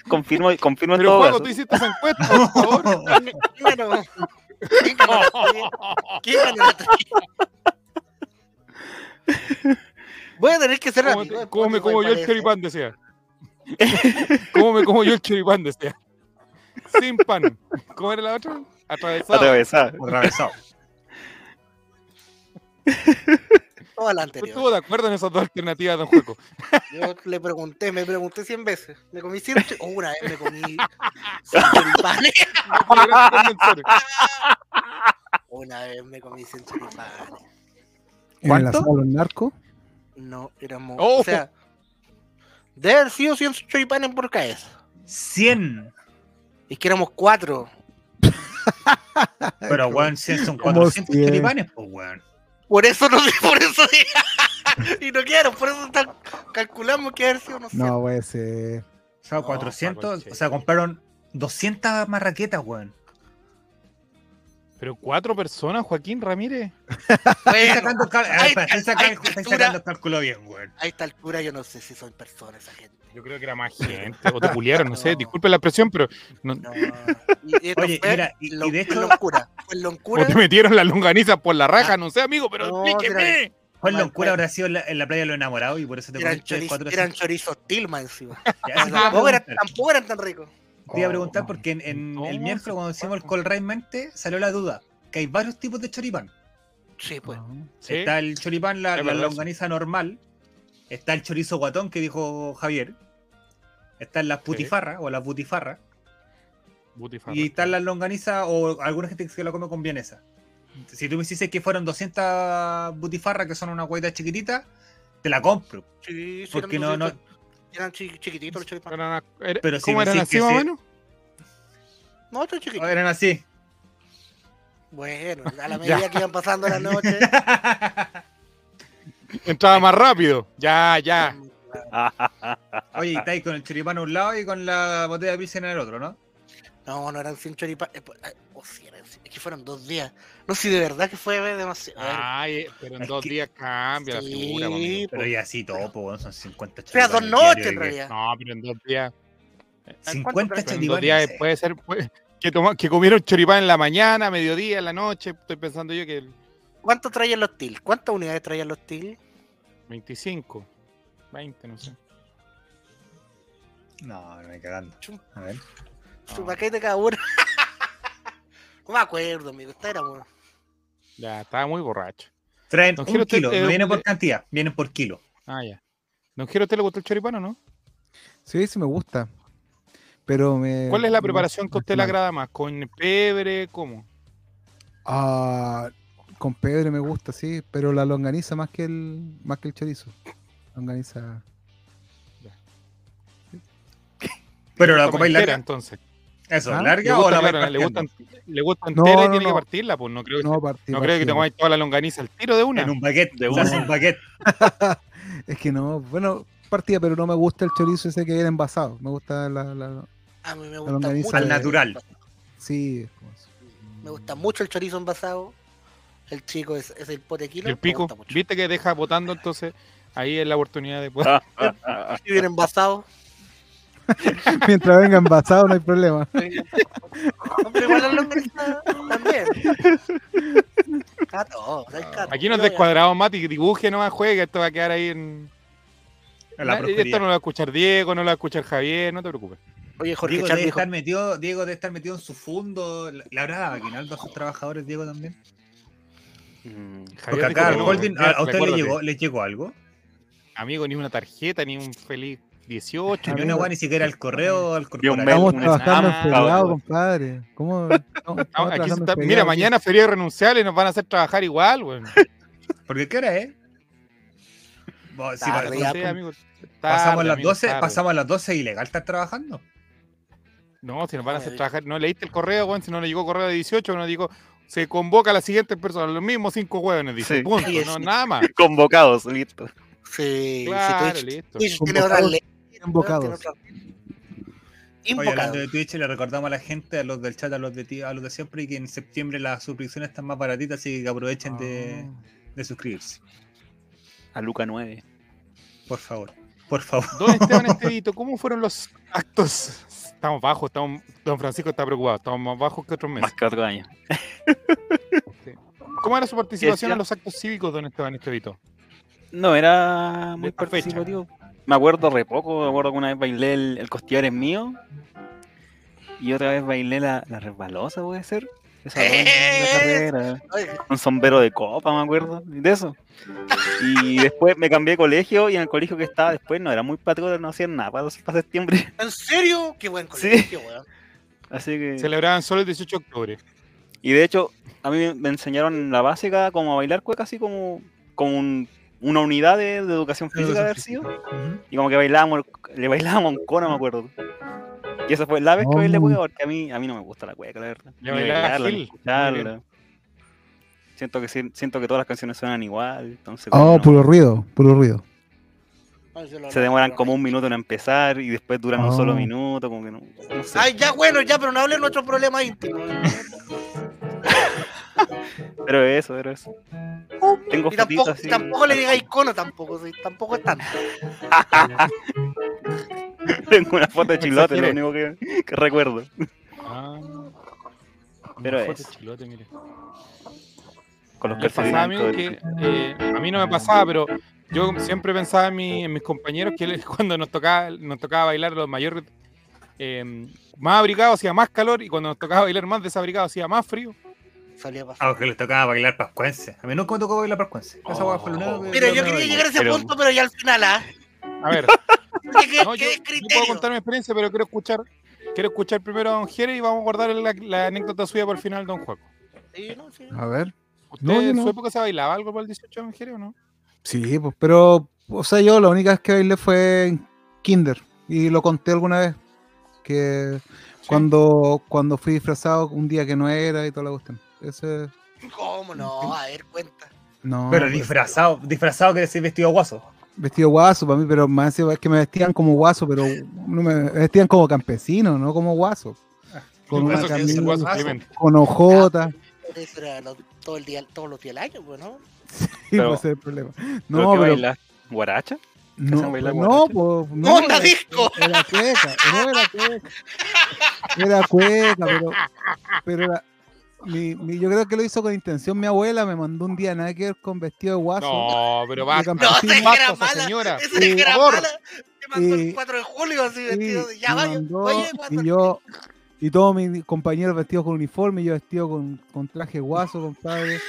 [SPEAKER 4] confirmo, confirmo en
[SPEAKER 2] Pero
[SPEAKER 4] todo
[SPEAKER 2] Juego,
[SPEAKER 4] caso.
[SPEAKER 2] tú hiciste esa encuesta, por favor.
[SPEAKER 1] ¿Quién ganó? ¿Quién ganó la trivia? ¿Quién ganó la trivia? Voy a tener que ser
[SPEAKER 2] ¿Cómo,
[SPEAKER 1] amigo
[SPEAKER 2] cómo me como yo el choripán, decía? ¿Cómo me como yo el choripán, decía? Sin pan. ¿Cómo era la otra? Atravesado.
[SPEAKER 4] Atravesada.
[SPEAKER 3] Atravesado.
[SPEAKER 1] Toda la
[SPEAKER 2] Yo
[SPEAKER 1] anterior.
[SPEAKER 2] estuvo de acuerdo en esas dos alternativas, don Juego.
[SPEAKER 1] Yo le pregunté, me pregunté 100 veces. Me comí 100 chi- oh, una vez me comí 100 choripanes. Una vez me comí 100 choripanes.
[SPEAKER 5] En el
[SPEAKER 3] ¿Cuánto?
[SPEAKER 5] asado de los narcos.
[SPEAKER 1] No, éramos.
[SPEAKER 2] Oh.
[SPEAKER 1] O sea, debe haber sido 100 choripanes por cabeza.
[SPEAKER 3] 100.
[SPEAKER 1] Es que éramos cuatro.
[SPEAKER 3] Pero, weón, 100 son
[SPEAKER 5] Como
[SPEAKER 3] 400
[SPEAKER 5] 100.
[SPEAKER 3] choripanes, pues, weón.
[SPEAKER 1] Por eso no sé, por eso y no quiero, por eso tal- calculamos que haber sido unos 100.
[SPEAKER 5] No, puede ser.
[SPEAKER 3] O sea,
[SPEAKER 2] No,
[SPEAKER 3] 400.
[SPEAKER 2] Paco,
[SPEAKER 3] o sea, compraron 200 marraquetas, weón.
[SPEAKER 2] Pero cuatro personas, Joaquín Ramírez.
[SPEAKER 1] Bueno, altura.
[SPEAKER 3] sacando el cálculo bien, weón.
[SPEAKER 1] a esta altura yo no sé si son personas esa gente.
[SPEAKER 2] Yo creo que era más gente. O te puliaron, no sé. Disculpen la expresión, pero. No,
[SPEAKER 1] No. Y, y esto
[SPEAKER 3] Oye,
[SPEAKER 1] fue
[SPEAKER 3] mira, y-
[SPEAKER 1] lo-
[SPEAKER 3] y de
[SPEAKER 1] fue
[SPEAKER 3] hecho-
[SPEAKER 1] loncura. Fue
[SPEAKER 2] o
[SPEAKER 1] loncura.
[SPEAKER 2] te metieron las longanizas por la raja, no sé, amigo, pero
[SPEAKER 1] No,
[SPEAKER 2] explíqueme.
[SPEAKER 3] ¿Cuál
[SPEAKER 1] Mal,
[SPEAKER 3] locura habrá sido en la, en la playa de los enamorados y por eso te
[SPEAKER 1] Eran,
[SPEAKER 3] comiste
[SPEAKER 1] choriz-
[SPEAKER 3] 400?
[SPEAKER 1] eran chorizos Tilma encima. Tampoco, eran,
[SPEAKER 3] preguntar.
[SPEAKER 1] tampoco eran tan ricos.
[SPEAKER 3] Te iba a preguntar porque en, el miércoles cuando hicimos el Right Mente salió la duda que hay varios tipos de choripán.
[SPEAKER 1] Sí, pues.
[SPEAKER 2] Sí.
[SPEAKER 3] Está el choripán, la, la longaniza normal. Está el chorizo guatón que dijo Javier. Están las putifarras o las butifarras.
[SPEAKER 2] Butifarra.
[SPEAKER 3] Y están las longanizas o alguna gente que se la come con vienesa. Si tú me dices que fueron 200 butifarras, que son una guaita chiquitita, te la compro.
[SPEAKER 1] Sí, sí,
[SPEAKER 3] Porque
[SPEAKER 1] eran,
[SPEAKER 3] no, no,
[SPEAKER 1] eran chi- chiquititos los choripanes.
[SPEAKER 3] Pero si
[SPEAKER 2] ¿Cómo
[SPEAKER 3] me
[SPEAKER 2] eran así más o
[SPEAKER 3] sí-
[SPEAKER 2] menos?
[SPEAKER 1] No, estos chiquititos.
[SPEAKER 3] eran así.
[SPEAKER 1] Bueno, a la medida que iban pasando las noches.
[SPEAKER 2] Entraba más rápido. Ya, ya.
[SPEAKER 3] Oye, estáis con el choripán a un lado y con la botella de pilsen en el otro, ¿no?
[SPEAKER 1] No, no eran 100 choripanes. eh, ah, oh, sí, eran es que fueron dos días. No sé, de verdad que fue demasiado.
[SPEAKER 2] Ay, eh, pero en
[SPEAKER 3] Es
[SPEAKER 2] dos
[SPEAKER 3] que-
[SPEAKER 2] días cambia la
[SPEAKER 1] sí,
[SPEAKER 2] figura, po, amigo.
[SPEAKER 3] Pero
[SPEAKER 1] po.
[SPEAKER 3] y así todo, pues, weón, son 50
[SPEAKER 1] Fue a dos
[SPEAKER 3] choripanes
[SPEAKER 1] noches, en realidad.
[SPEAKER 2] No, pero en dos días.
[SPEAKER 1] ¿En
[SPEAKER 3] 50
[SPEAKER 1] cuánto
[SPEAKER 2] pero en dos
[SPEAKER 3] choripanes.
[SPEAKER 2] días puede ser puede- que, toma- que comieron choripán en la mañana, mediodía, en la noche. Estoy pensando yo que el
[SPEAKER 1] ¿Cuánto traían los TIL? ¿Cuántas unidades traían los TIL?
[SPEAKER 2] 25, 20, no sé.
[SPEAKER 3] No, no me cagando. A ver.
[SPEAKER 1] Su paquete cada uno. no me acuerdo, amigo. Esta era bueno.
[SPEAKER 2] Ya, estaba muy borracho.
[SPEAKER 3] Traen
[SPEAKER 2] Don
[SPEAKER 3] un
[SPEAKER 2] Giro,
[SPEAKER 3] kilo,
[SPEAKER 2] eh,
[SPEAKER 3] no viene por cantidad, vienen por kilo.
[SPEAKER 2] Ah, ya. Don ¿a usted le gustó el choripán o no?
[SPEAKER 5] Sí, sí me gusta. Pero me.
[SPEAKER 2] ¿Cuál es la
[SPEAKER 5] me-
[SPEAKER 2] preparación que a usted le agrada más? ¿Con pebre? ¿Cómo?
[SPEAKER 5] Ah, con pebre me gusta, sí, pero la longaniza más que el más que el chorizo. Longaniza.
[SPEAKER 3] Pero la
[SPEAKER 2] entera,
[SPEAKER 3] larga.
[SPEAKER 2] entonces.
[SPEAKER 3] Eso,
[SPEAKER 5] ¿Ah?
[SPEAKER 2] ¿Le
[SPEAKER 3] larga o la
[SPEAKER 2] claro, le, gusta, le gusta
[SPEAKER 5] No,
[SPEAKER 2] entera y
[SPEAKER 5] no,
[SPEAKER 2] tiene que partirla? Pues no creo que,
[SPEAKER 5] No, partí,
[SPEAKER 2] no creo que te comáis toda la longaniza al tiro de una.
[SPEAKER 3] En un baguette,
[SPEAKER 4] De una.
[SPEAKER 3] un baguette.
[SPEAKER 5] Es que no, bueno, partida, pero no me gusta el chorizo ese que viene envasado. Me gusta la, la-
[SPEAKER 1] A mí me gusta mucho.
[SPEAKER 3] Al
[SPEAKER 5] de-
[SPEAKER 3] natural.
[SPEAKER 5] sí, es como eso.
[SPEAKER 1] Me gusta mucho el chorizo envasado. El chico es, es el pote kilo.
[SPEAKER 2] el pico, viste que deja botando, entonces ahí es la oportunidad de poder.
[SPEAKER 4] Ah, ah, ah, ah.
[SPEAKER 1] Y viene envasado.
[SPEAKER 5] Mientras venga envasado no hay problema.
[SPEAKER 1] Longaniza también. El carro.
[SPEAKER 2] Aquí nos descuadrados, Mati, dibuje nomás, juega, esto va a quedar ahí en...
[SPEAKER 3] En la
[SPEAKER 2] esto no lo va a escuchar Diego, no lo va a escuchar Javier, no te preocupes.
[SPEAKER 1] Oye, Jorge
[SPEAKER 3] Diego
[SPEAKER 1] Char
[SPEAKER 3] debe,
[SPEAKER 1] dijo,
[SPEAKER 3] estar metido, Diego debe estar metido en su fondo. ¿Le habrá aguinaldo a sus trabajadores, Diego, también?
[SPEAKER 4] Mm,
[SPEAKER 3] Porque acá al
[SPEAKER 2] no,
[SPEAKER 3] holding, ¿a, a usted le llegó, le llegó algo?
[SPEAKER 2] Amigo, ni una tarjeta, ni un feliz 18.
[SPEAKER 3] Ni una weá, ni siquiera al correo, al corporativo.
[SPEAKER 5] Estamos trabajando en feriado, compadre. ¿Cómo? Estamos, estamos
[SPEAKER 2] aquí está-
[SPEAKER 5] feriado
[SPEAKER 2] mira,
[SPEAKER 5] aquí.
[SPEAKER 2] mañana feria renunciable y nos van a hacer trabajar igual, weón.
[SPEAKER 3] Porque ¿qué hora es? Bo- si
[SPEAKER 1] Tarde, pues.
[SPEAKER 2] amigo,
[SPEAKER 3] pasamos
[SPEAKER 2] tarde,
[SPEAKER 3] las
[SPEAKER 2] amigo,
[SPEAKER 3] 12,
[SPEAKER 2] tarde.
[SPEAKER 3] pasamos a las 12 ilegal estar trabajando.
[SPEAKER 2] No, si nos van a hacer trabajar. No leíste el correo, weón. Si no le llegó correo de 18, no digo. Se convoca a la siguiente persona, los mismos cinco hueones, dice.
[SPEAKER 4] Sí.
[SPEAKER 2] Punto,
[SPEAKER 1] Sí,
[SPEAKER 2] no,
[SPEAKER 1] sí.
[SPEAKER 2] nada más.
[SPEAKER 4] Convocados, listo.
[SPEAKER 1] Sí,
[SPEAKER 2] Claro,
[SPEAKER 1] si Twitch,
[SPEAKER 2] listo.
[SPEAKER 1] Twitch tiene otra ley.
[SPEAKER 5] Invocados.
[SPEAKER 1] tiene otra-
[SPEAKER 3] Oye, hablando de Twitch, le recordamos a la gente, a los del chat, a los de ti, a los de siempre, que en septiembre las suscripciones están más baratitas, así que aprovechen de,
[SPEAKER 2] Ah.
[SPEAKER 3] de suscribirse.
[SPEAKER 4] A Luca 9.
[SPEAKER 3] Por favor. Por favor.
[SPEAKER 2] Don Esteban Estevito, ¿cómo fueron los actos? Estamos bajos, estamos, don Francisco está preocupado, estamos más bajos que otros
[SPEAKER 4] Más
[SPEAKER 2] meses.
[SPEAKER 4] que otro año.
[SPEAKER 2] ¿Cómo era su participación en los actos cívicos, don Esteban Estevito?
[SPEAKER 4] No, era muy
[SPEAKER 2] fecha.
[SPEAKER 4] participativo. Me acuerdo re poco, me acuerdo que una vez bailé el, el costillar es mío. Y otra vez bailé la, la resbalosa, puede ser. Esa
[SPEAKER 1] ¡Eh!
[SPEAKER 4] carrera. Un sombrero de copa, me acuerdo. De eso. Y después me cambié de colegio y en el colegio que estaba después no era muy patriota, no hacían nada para, para septiembre.
[SPEAKER 1] ¿En serio? Qué buen
[SPEAKER 4] Sí.
[SPEAKER 1] colegio, weón.
[SPEAKER 4] Así que.
[SPEAKER 2] Celebraban solo el 18 de octubre.
[SPEAKER 4] Y de hecho, a mí me- enseñaron en la básica como a bailar cueca, así como, como un- una unidad de, de educación física de haber sido. Y como que bailábamos, le bailábamos un cono, me acuerdo. Y esa fue la vez que
[SPEAKER 5] Oh.
[SPEAKER 4] bailé cueca, porque a mí, a mí no me gusta la cueca, la verdad. Ni bailarla, ni escucharla. Siento que, si- siento que todas las canciones suenan igual, entonces
[SPEAKER 5] Oh,
[SPEAKER 4] no-
[SPEAKER 5] puro ruido, puro ruido.
[SPEAKER 1] Yo
[SPEAKER 4] se demoran como un minuto en empezar y después duran un solo
[SPEAKER 5] Oh.
[SPEAKER 4] minuto, como que no, no sé.
[SPEAKER 1] Ay, ya, bueno, ya, pero no hable de nuestros problemas íntimos.
[SPEAKER 4] Pero eso, pero eso. Tengo
[SPEAKER 1] Y tampoco,
[SPEAKER 4] así.
[SPEAKER 1] tampoco le diga icono, tampoco, sí, tampoco es tanto.
[SPEAKER 4] Tengo una foto de chilote, lo único que, que recuerdo.
[SPEAKER 2] Ah,
[SPEAKER 4] Pero
[SPEAKER 2] una foto
[SPEAKER 4] es.
[SPEAKER 2] de chilote, mire.
[SPEAKER 4] Con los
[SPEAKER 2] Me pasaba, amigo, que eh, a mí no me pasaba, pero yo siempre pensaba en, mi- en mis compañeros que cuando nos tocaba, nos tocaba bailar los mayores, eh, más abrigados hacía más calor y cuando nos tocaba bailar más desabrigados hacía más frío.
[SPEAKER 1] Salía.
[SPEAKER 3] Ah, que les tocaba bailar pascuense. A mí nunca me tocó bailar pascuense. Esa
[SPEAKER 2] Oh.
[SPEAKER 3] hueá fue que-
[SPEAKER 1] Mira, yo quería llegar a ese
[SPEAKER 4] Pero-
[SPEAKER 1] punto, pero ya al final, ¿ah?
[SPEAKER 2] A ver,
[SPEAKER 1] ¿Qué,
[SPEAKER 2] no, yo,
[SPEAKER 1] qué
[SPEAKER 2] yo puedo contar mi experiencia, pero quiero escuchar, quiero escuchar primero a Don Jere y vamos a guardar la, la anécdota suya para el final, Don Juaco.
[SPEAKER 1] Sí, no, sí.
[SPEAKER 5] A ver.
[SPEAKER 2] ¿Usted
[SPEAKER 5] No,
[SPEAKER 2] en
[SPEAKER 5] no.
[SPEAKER 2] su época se bailaba algo para el 18 de Don Jere o no?
[SPEAKER 5] Sí, pues, pero, o sea, yo la única vez que bailé fue en Kinder. Y lo conté alguna vez. Que cuando, cuando fui disfrazado un día que no era y toda la cuestión. Ese,
[SPEAKER 1] ¿Cómo no? A ver, cuenta.
[SPEAKER 5] no.
[SPEAKER 3] Pero
[SPEAKER 5] pues,
[SPEAKER 3] disfrazado, disfrazado que decir vestido guaso.
[SPEAKER 5] Vestido guaso para mí, pero más es que me vestían como guaso, pero no me, me vestían como campesino, no como guaso. Con una camisa,
[SPEAKER 2] guaso,
[SPEAKER 5] con ojotas.
[SPEAKER 1] Eso era lo- todo el día, todos los días del año, pues, ¿no?
[SPEAKER 5] Sí,
[SPEAKER 4] Pero-
[SPEAKER 5] pues ese es el problema.
[SPEAKER 4] ¿Pero
[SPEAKER 5] No, pero
[SPEAKER 4] bailas? ¿Guaracha?
[SPEAKER 5] no,
[SPEAKER 4] bailar
[SPEAKER 5] no, pues, no,
[SPEAKER 1] ¡Onda
[SPEAKER 5] era-
[SPEAKER 1] disco!
[SPEAKER 5] Era cueca, no era cueca. Era cueca, pero, pero era- mi, mi- yo creo que lo hizo con intención. Mi abuela me mandó un día nada que ver con vestido de guaso.
[SPEAKER 2] No, pero basta.
[SPEAKER 1] No, esa
[SPEAKER 5] campesino,
[SPEAKER 1] es que era
[SPEAKER 2] basta,
[SPEAKER 1] mala.
[SPEAKER 2] señora.
[SPEAKER 1] Esa es que
[SPEAKER 2] Por
[SPEAKER 1] era
[SPEAKER 2] favor.
[SPEAKER 1] mala. Te mandó
[SPEAKER 5] Y-
[SPEAKER 1] el 4 de julio así
[SPEAKER 5] y,
[SPEAKER 1] vestido de ya
[SPEAKER 5] mandó,
[SPEAKER 1] Oye,
[SPEAKER 5] y yo y todos mis compañeros vestidos con uniforme y yo vestido con, con traje guaso, compadre.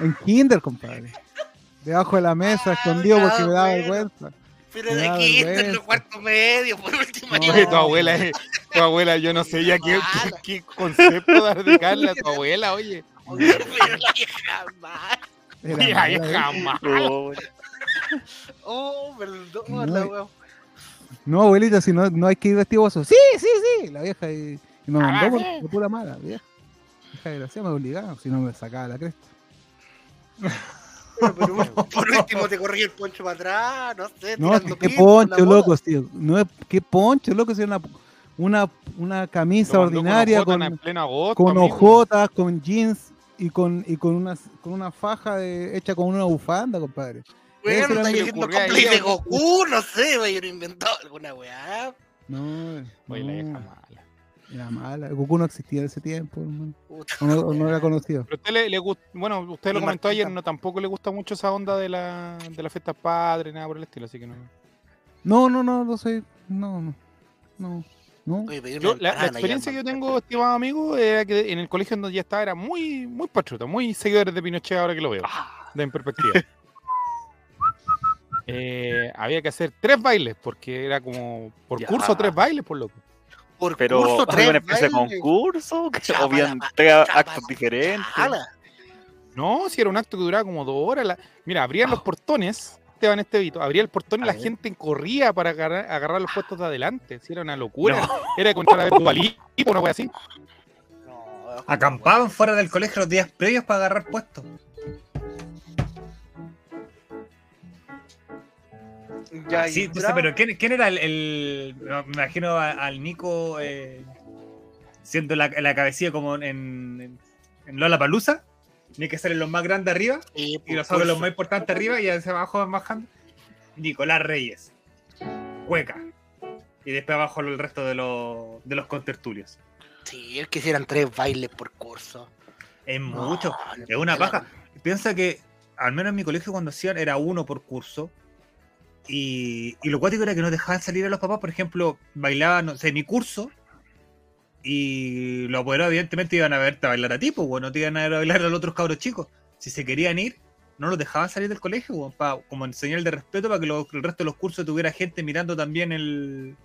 [SPEAKER 5] En kinder, compadre. Debajo de la mesa,
[SPEAKER 1] Ah,
[SPEAKER 5] escondido
[SPEAKER 1] ya,
[SPEAKER 5] porque me daba
[SPEAKER 1] bueno.
[SPEAKER 5] vergüenza.
[SPEAKER 1] Pero de aquí, en
[SPEAKER 5] vergüenza.
[SPEAKER 1] el cuarto medio, por último.
[SPEAKER 2] Oye,
[SPEAKER 1] yo-
[SPEAKER 2] tu abuela, es- tu abuela, yo no sé ya qué, qué, qué concepto dar de Carla a tu abuela, oye.
[SPEAKER 1] Pero la vieja mal.
[SPEAKER 5] Mala,
[SPEAKER 2] es
[SPEAKER 5] ¿eh?
[SPEAKER 2] jamás.
[SPEAKER 4] Oh,
[SPEAKER 1] perdón,
[SPEAKER 5] No,
[SPEAKER 1] la
[SPEAKER 5] y-
[SPEAKER 1] wea.
[SPEAKER 5] No, abuelita, si no, no hay que ir vestido guaso. Sí, sí, sí. La vieja y, y me
[SPEAKER 2] Ah,
[SPEAKER 5] mandó por, por pura mala, vieja. Vieja desgraciada me obligaba, si no me sacaba la cresta.
[SPEAKER 1] Pero, pero, por último te corrí el poncho para atrás, no sé.
[SPEAKER 5] No, qué
[SPEAKER 1] con
[SPEAKER 5] poncho, loco, tío. No es, qué poncho, loco, si una, una, una camisa
[SPEAKER 2] con
[SPEAKER 5] ordinaria con, con
[SPEAKER 2] amigo.
[SPEAKER 5] ojotas, con jeans y con, y con, una, con una faja de, hecha con una bufanda, compadre.
[SPEAKER 1] Bueno,
[SPEAKER 5] era
[SPEAKER 1] está diciendo cosplay de
[SPEAKER 2] ¿no?
[SPEAKER 1] Goku, no sé, güey, yo no inventó alguna weá.
[SPEAKER 5] No,
[SPEAKER 2] Oye, la vieja
[SPEAKER 5] no. Era mala. Goku no existía en ese tiempo, hermano. O no, o no era conocido.
[SPEAKER 2] Pero usted le, le gust- bueno, usted lo
[SPEAKER 1] Y
[SPEAKER 2] comentó ayer, no tampoco le gusta mucho esa onda de la de las fiestas padres, nada por el estilo, así que no.
[SPEAKER 5] No, no, no, no soy. No, no. No. No.
[SPEAKER 1] Oye, pedí una
[SPEAKER 2] Yo, la, la experiencia que yo tengo, estimado amigo, era que en el colegio donde ya estaba era muy, muy patriota, muy seguidores de Pinochet ahora que lo veo, de en perspectiva. Eh, había que hacer tres bailes, porque era como por
[SPEAKER 4] Ya.
[SPEAKER 2] curso tres bailes, por loco.
[SPEAKER 1] Por
[SPEAKER 4] Pero
[SPEAKER 1] curso,
[SPEAKER 4] ¿había
[SPEAKER 1] tres
[SPEAKER 4] una especie de concurso? ¿Habían
[SPEAKER 1] la-
[SPEAKER 4] tres actos
[SPEAKER 1] la-
[SPEAKER 4] diferentes?
[SPEAKER 2] No, si era un acto que duraba como dos horas. la- Mira, abrían los portones, Esteban Estevito, abría el portón y
[SPEAKER 4] A
[SPEAKER 2] la
[SPEAKER 4] ver.
[SPEAKER 2] gente corría para agarrar, agarrar los puestos de adelante. Si era una locura. Era de contar a ver tu palito, una wea así.
[SPEAKER 1] No,
[SPEAKER 3] Acampaban fuera del colegio los días previos para agarrar puestos.
[SPEAKER 1] Ya,
[SPEAKER 3] sí,
[SPEAKER 1] y
[SPEAKER 3] yo sé,
[SPEAKER 1] bravo.
[SPEAKER 3] pero ¿quién, quién era el, el- Me imagino al Nico eh, siendo la, la cabecilla como en, en, en Lola Palusa. Ni que salen los más grandes arriba y los otros los más importantes arriba y hacia abajo van bajando. Nicolás Reyes, Cueca. Y después abajo el resto de los, de los contertulios.
[SPEAKER 1] Sí, es que hicieran tres bailes por curso.
[SPEAKER 3] Es mucho,
[SPEAKER 1] no,
[SPEAKER 3] es una paja. Piensa que, al menos en mi colegio, cuando hacían, era uno por curso. Y, y lo cuático era que no dejaban salir a los papás, por ejemplo, bailaban, no mi curso. Y los apoderados, evidentemente, iban a verte a bailar a ti, pues, bueno, no te iban a ver a bailar a los otros cabros chicos. Si se querían ir, no los dejaban salir del colegio, pa- como en señal de respeto para que el resto de los cursos tuviera gente mirando también el,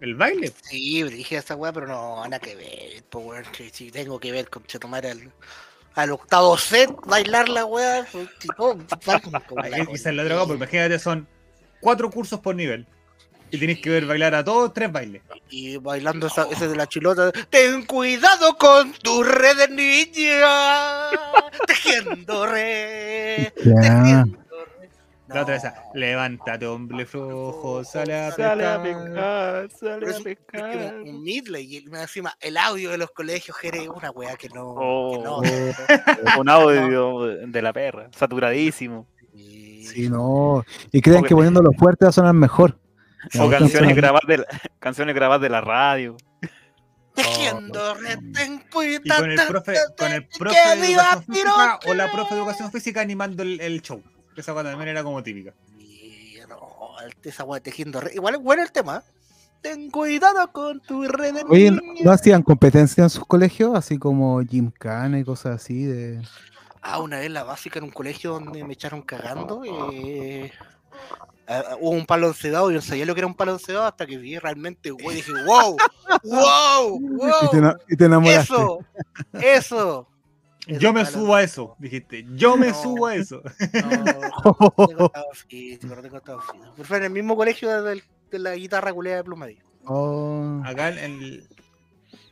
[SPEAKER 3] el baile.
[SPEAKER 1] Sí, dije esa weá, pero no, nada que ver. Pues weón, si, tengo que ver con se tomar al, al octavo set, bailar la weá,
[SPEAKER 3] quizás la droga, porque imagínate, son cuatro cursos por nivel. Y tenéis que ver bailar a todos tres bailes.
[SPEAKER 1] Y bailando esa, ese de la chilota. Ten cuidado con tu red, niña. Tejiendo red. Tejiendo red.
[SPEAKER 3] La otra esa, levántate, hombre flojo, sale a
[SPEAKER 4] Sale a
[SPEAKER 3] pescar.
[SPEAKER 1] pero
[SPEAKER 4] sale a
[SPEAKER 1] es- es que
[SPEAKER 4] pescar.
[SPEAKER 1] un, un midley, y encima el audio de los colegios Jere, una weá que no. que no.
[SPEAKER 4] Oh. Un audio de la perra, saturadísimo.
[SPEAKER 5] Sí, no. Y creen que poniéndolo fuerte va a sonar mejor.
[SPEAKER 4] O canciones grabadas de la, canciones grabadas de la radio.
[SPEAKER 1] Tejiendo ten
[SPEAKER 3] Y con el profe, con el profe de educación física o la profe de educación física animando el, el show. Esa cosa también era como típica.
[SPEAKER 1] Y no, esa weá tejiendo red. Igual es bueno el tema. Ten cuidado con tu red.
[SPEAKER 5] Oye, ¿no-
[SPEAKER 1] niña.
[SPEAKER 5] ¿no hacían competencia en sus colegios? Así como gymkhana y cosas así de...
[SPEAKER 1] Ah, una vez la básica en un colegio donde me echaron cagando. eh, hubo un palo encebado y yo no sabía lo que era un palo encebado hasta que vi realmente, güey, dije, wow, wow,
[SPEAKER 5] Y te,
[SPEAKER 1] wow,
[SPEAKER 5] y te enamoraste.
[SPEAKER 1] eso, eso.
[SPEAKER 3] Yo me subo a eso, dijiste. Yo me
[SPEAKER 1] No.
[SPEAKER 3] subo a eso.
[SPEAKER 1] No, tengo. Pero fue en el mismo colegio de la guitarra culeada de Plumadillo.
[SPEAKER 5] Oh,
[SPEAKER 3] Acá en el.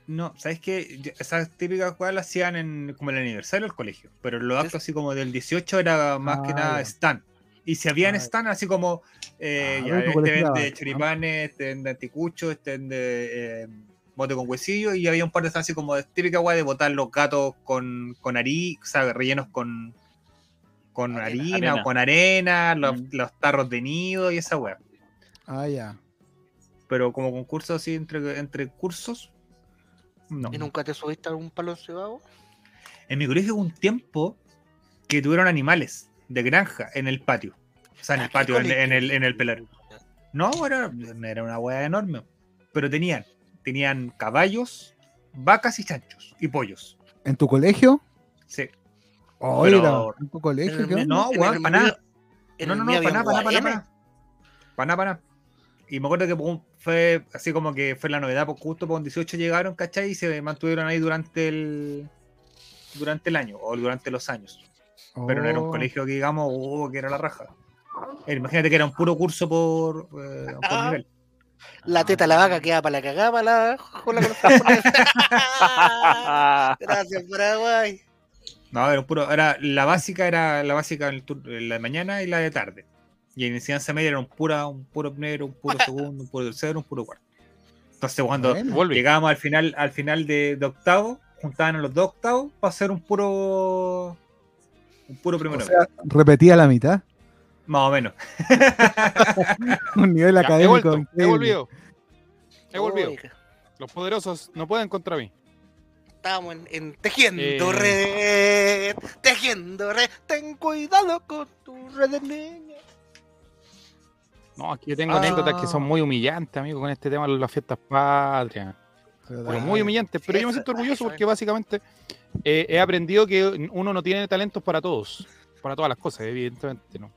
[SPEAKER 3] No, ¿sabes qué? Esas típicas cosas las hacían en, como el aniversario del colegio. Pero los actos así como del 18 era más que
[SPEAKER 5] Ah,
[SPEAKER 3] nada stand. Y si habían
[SPEAKER 5] Ah.
[SPEAKER 3] stand así como, eh,
[SPEAKER 5] Ah,
[SPEAKER 3] ya, este vende choripanes, este vende anticucho, este vende eh, bote con huesillo, y había un par de stands así como de típica weá de botar los gatos con, con harina, o sea, rellenos con, con
[SPEAKER 1] Arena.
[SPEAKER 3] harina,
[SPEAKER 4] Arena.
[SPEAKER 3] o con arena, los,
[SPEAKER 4] Mm.
[SPEAKER 3] los tarros de nido y esa weá.
[SPEAKER 5] Ah, ya.
[SPEAKER 3] Pero como concurso así entre, entre cursos, no.
[SPEAKER 1] ¿Y nunca te subiste a algún palo encebado?
[SPEAKER 3] En mi colegio hubo un tiempo que tuvieron animales de granja en el patio. O sea, en
[SPEAKER 1] Ah,
[SPEAKER 3] el
[SPEAKER 1] ¿qué
[SPEAKER 3] patio, en el, en el pelar. No, era, era una hueá enorme. Pero tenían, tenían caballos, vacas y chanchos y pollos.
[SPEAKER 5] ¿En tu colegio?
[SPEAKER 3] Sí.
[SPEAKER 5] Oh, ¿En tu colegio?
[SPEAKER 1] En.
[SPEAKER 3] No,
[SPEAKER 1] en
[SPEAKER 3] weón,
[SPEAKER 1] el
[SPEAKER 3] para nada. No, no, no, para nada, para nada, para nada. Para nada, para nada. Y me acuerdo que fue así como que fue la novedad, porque justo por un 18 llegaron, ¿cachai? Y se mantuvieron ahí durante el durante el año o durante los años. Pero no era un
[SPEAKER 5] Oh.
[SPEAKER 3] colegio que digamos, oh, que era la raja. Imagínate que era un puro curso por, eh, por
[SPEAKER 1] Ah.
[SPEAKER 3] nivel.
[SPEAKER 1] La teta de la vaca queda para la cagada, para la jola con los japoneses. Gracias, Paraguay.
[SPEAKER 3] No, era un puro, era, la básica era la básica en, el tur- en la mañana y la de tarde. Y en enseñanza media era un pura, un puro primero, un puro segundo, un puro tercero, un puro cuarto. Entonces cuando
[SPEAKER 5] Bueno.
[SPEAKER 3] Llegábamos al final, al final de, de octavo, juntaban a los dos octavos para hacer un puro un puro primero.
[SPEAKER 5] O sea, repetía la mitad.
[SPEAKER 3] Más o menos.
[SPEAKER 5] Un nivel
[SPEAKER 2] Ya, he
[SPEAKER 5] académico.
[SPEAKER 2] vuelto, he volvido. He volvido.
[SPEAKER 1] Oiga,
[SPEAKER 2] Los poderosos no pueden contra mí.
[SPEAKER 1] Estábamos en, en tejiendo
[SPEAKER 2] Eh.
[SPEAKER 1] red, tejiendo red. Ten cuidado con tu red de niña.
[SPEAKER 2] No, aquí yo tengo
[SPEAKER 3] Ah.
[SPEAKER 2] anécdotas que son muy humillantes, amigo, con este tema de las fiestas patrias.
[SPEAKER 5] Pero
[SPEAKER 2] muy humillantes. Pero yo me siento orgulloso porque básicamente eh, he aprendido que uno no tiene talentos para todos, para todas las cosas, evidentemente, ¿no?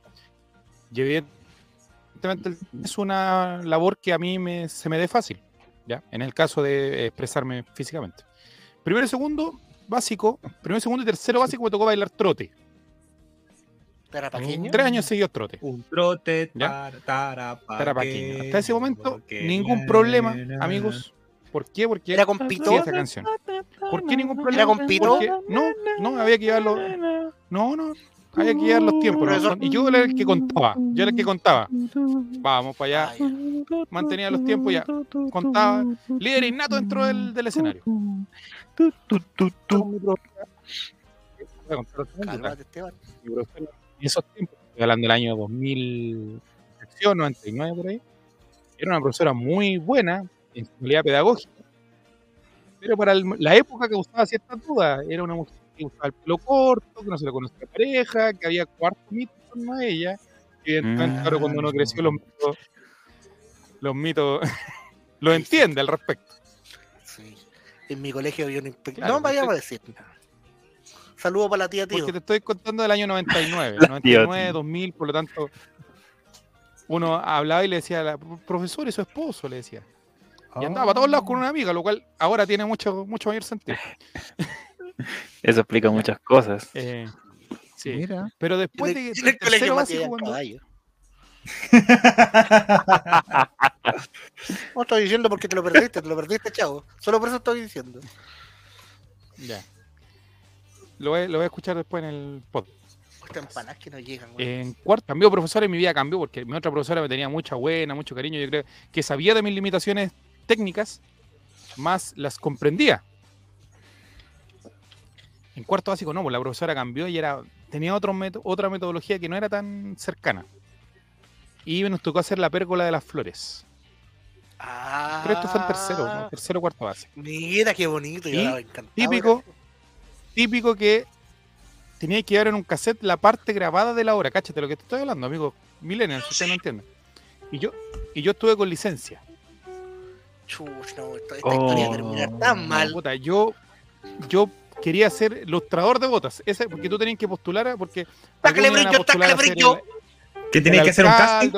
[SPEAKER 2] Y evidentemente es una labor que a mí me, se me dé fácil, ¿ya? En el caso de expresarme físicamente. Primero y segundo, básico. Primero, segundo y tercero básico me tocó bailar trote.
[SPEAKER 1] ¿Era pequeño?
[SPEAKER 2] Tres años seguidos trote.
[SPEAKER 3] Un trote, tar, tara,
[SPEAKER 2] Tarapaqueño. Hasta ese momento,
[SPEAKER 3] porque
[SPEAKER 2] ningún
[SPEAKER 3] na,
[SPEAKER 2] problema,
[SPEAKER 3] na,
[SPEAKER 2] amigos. ¿Por qué? Porque
[SPEAKER 1] ¿Era con pito?
[SPEAKER 2] esa canción. ¿Por qué ningún problema?
[SPEAKER 1] ¿Era con pito?
[SPEAKER 2] Porque- no, no, había que llevarlo. No, no, había que llevar los tiempos. Y yo era el que contaba. Yo era el que contaba. Vamos para allá. Mantenía los tiempos ya. Contaba. Líder innato dentro del, del escenario.
[SPEAKER 1] Cálmate, Esteban.
[SPEAKER 2] Mi profesora, En esos tiempos, estoy hablando del año 2000, 99 por ahí, era una profesora muy buena en su calidad pedagógica, pero para el- la época causaba ciertas dudas. Era una mujer que usaba el pelo corto, que no se le conocía pareja, que había cuarto mito en torno a ella. Y
[SPEAKER 4] Mm.
[SPEAKER 2] claro, cuando uno creció, los mitos, los mitos los entiende al respecto.
[SPEAKER 1] Sí. En mi colegio había un inspector.
[SPEAKER 2] Claro,
[SPEAKER 1] no vayamos a decir nada. Saludos para la tía tío.
[SPEAKER 2] Porque te estoy contando del año 99,
[SPEAKER 4] La
[SPEAKER 2] 99,
[SPEAKER 4] tía.
[SPEAKER 2] 2000, por lo tanto, uno hablaba y le decía a la profesor y su esposo, le decía. Y andaba para todos lados con una amiga, lo cual ahora tiene mucho, mucho mayor sentido.
[SPEAKER 4] Eso explica muchas cosas.
[SPEAKER 2] Eh, sí.
[SPEAKER 5] Mira.
[SPEAKER 2] Pero después de del
[SPEAKER 1] colegio
[SPEAKER 2] tercero básico, cuando,
[SPEAKER 1] caballo. No estoy diciendo porque te lo perdiste, te lo perdiste, chavo. Solo por eso estoy diciendo.
[SPEAKER 2] ya. Lo voy, lo voy a escuchar después en el podcast.
[SPEAKER 1] Que no llegan.
[SPEAKER 2] En cuarto, cambió profesor y mi vida cambió porque mi otra profesora me tenía mucha buena, mucho cariño. Yo creo que sabía de mis limitaciones técnicas, más las comprendía. En cuarto básico no, pues la profesora cambió y era tenía otro meto- otra metodología que no era tan cercana. Y nos tocó hacer la pérgola de las flores.
[SPEAKER 1] Ah,
[SPEAKER 2] Pero esto fue en tercero, ¿no? tercero o cuarto básico.
[SPEAKER 1] Mira qué bonito. Yo
[SPEAKER 2] Y
[SPEAKER 1] estaba encantado.
[SPEAKER 2] Típico, típico que tenía que llevar en un cassette la parte grabada de la obra. Cáchate lo que te estoy hablando, amigo. Millennials, si ustedes no entienden. Y yo, y yo estuve con licencia.
[SPEAKER 1] Chuch, no, esta, esta historia
[SPEAKER 4] Oh.
[SPEAKER 1] termina tan mal.
[SPEAKER 2] Puta, yo, yo quería ser ilustrador de botas. Ese, porque tú tenías que postular, a- porque. A
[SPEAKER 1] brillo,
[SPEAKER 2] ser
[SPEAKER 1] brillo.
[SPEAKER 2] el-
[SPEAKER 3] ¿Qué
[SPEAKER 2] el
[SPEAKER 3] tenías que hacer un casting?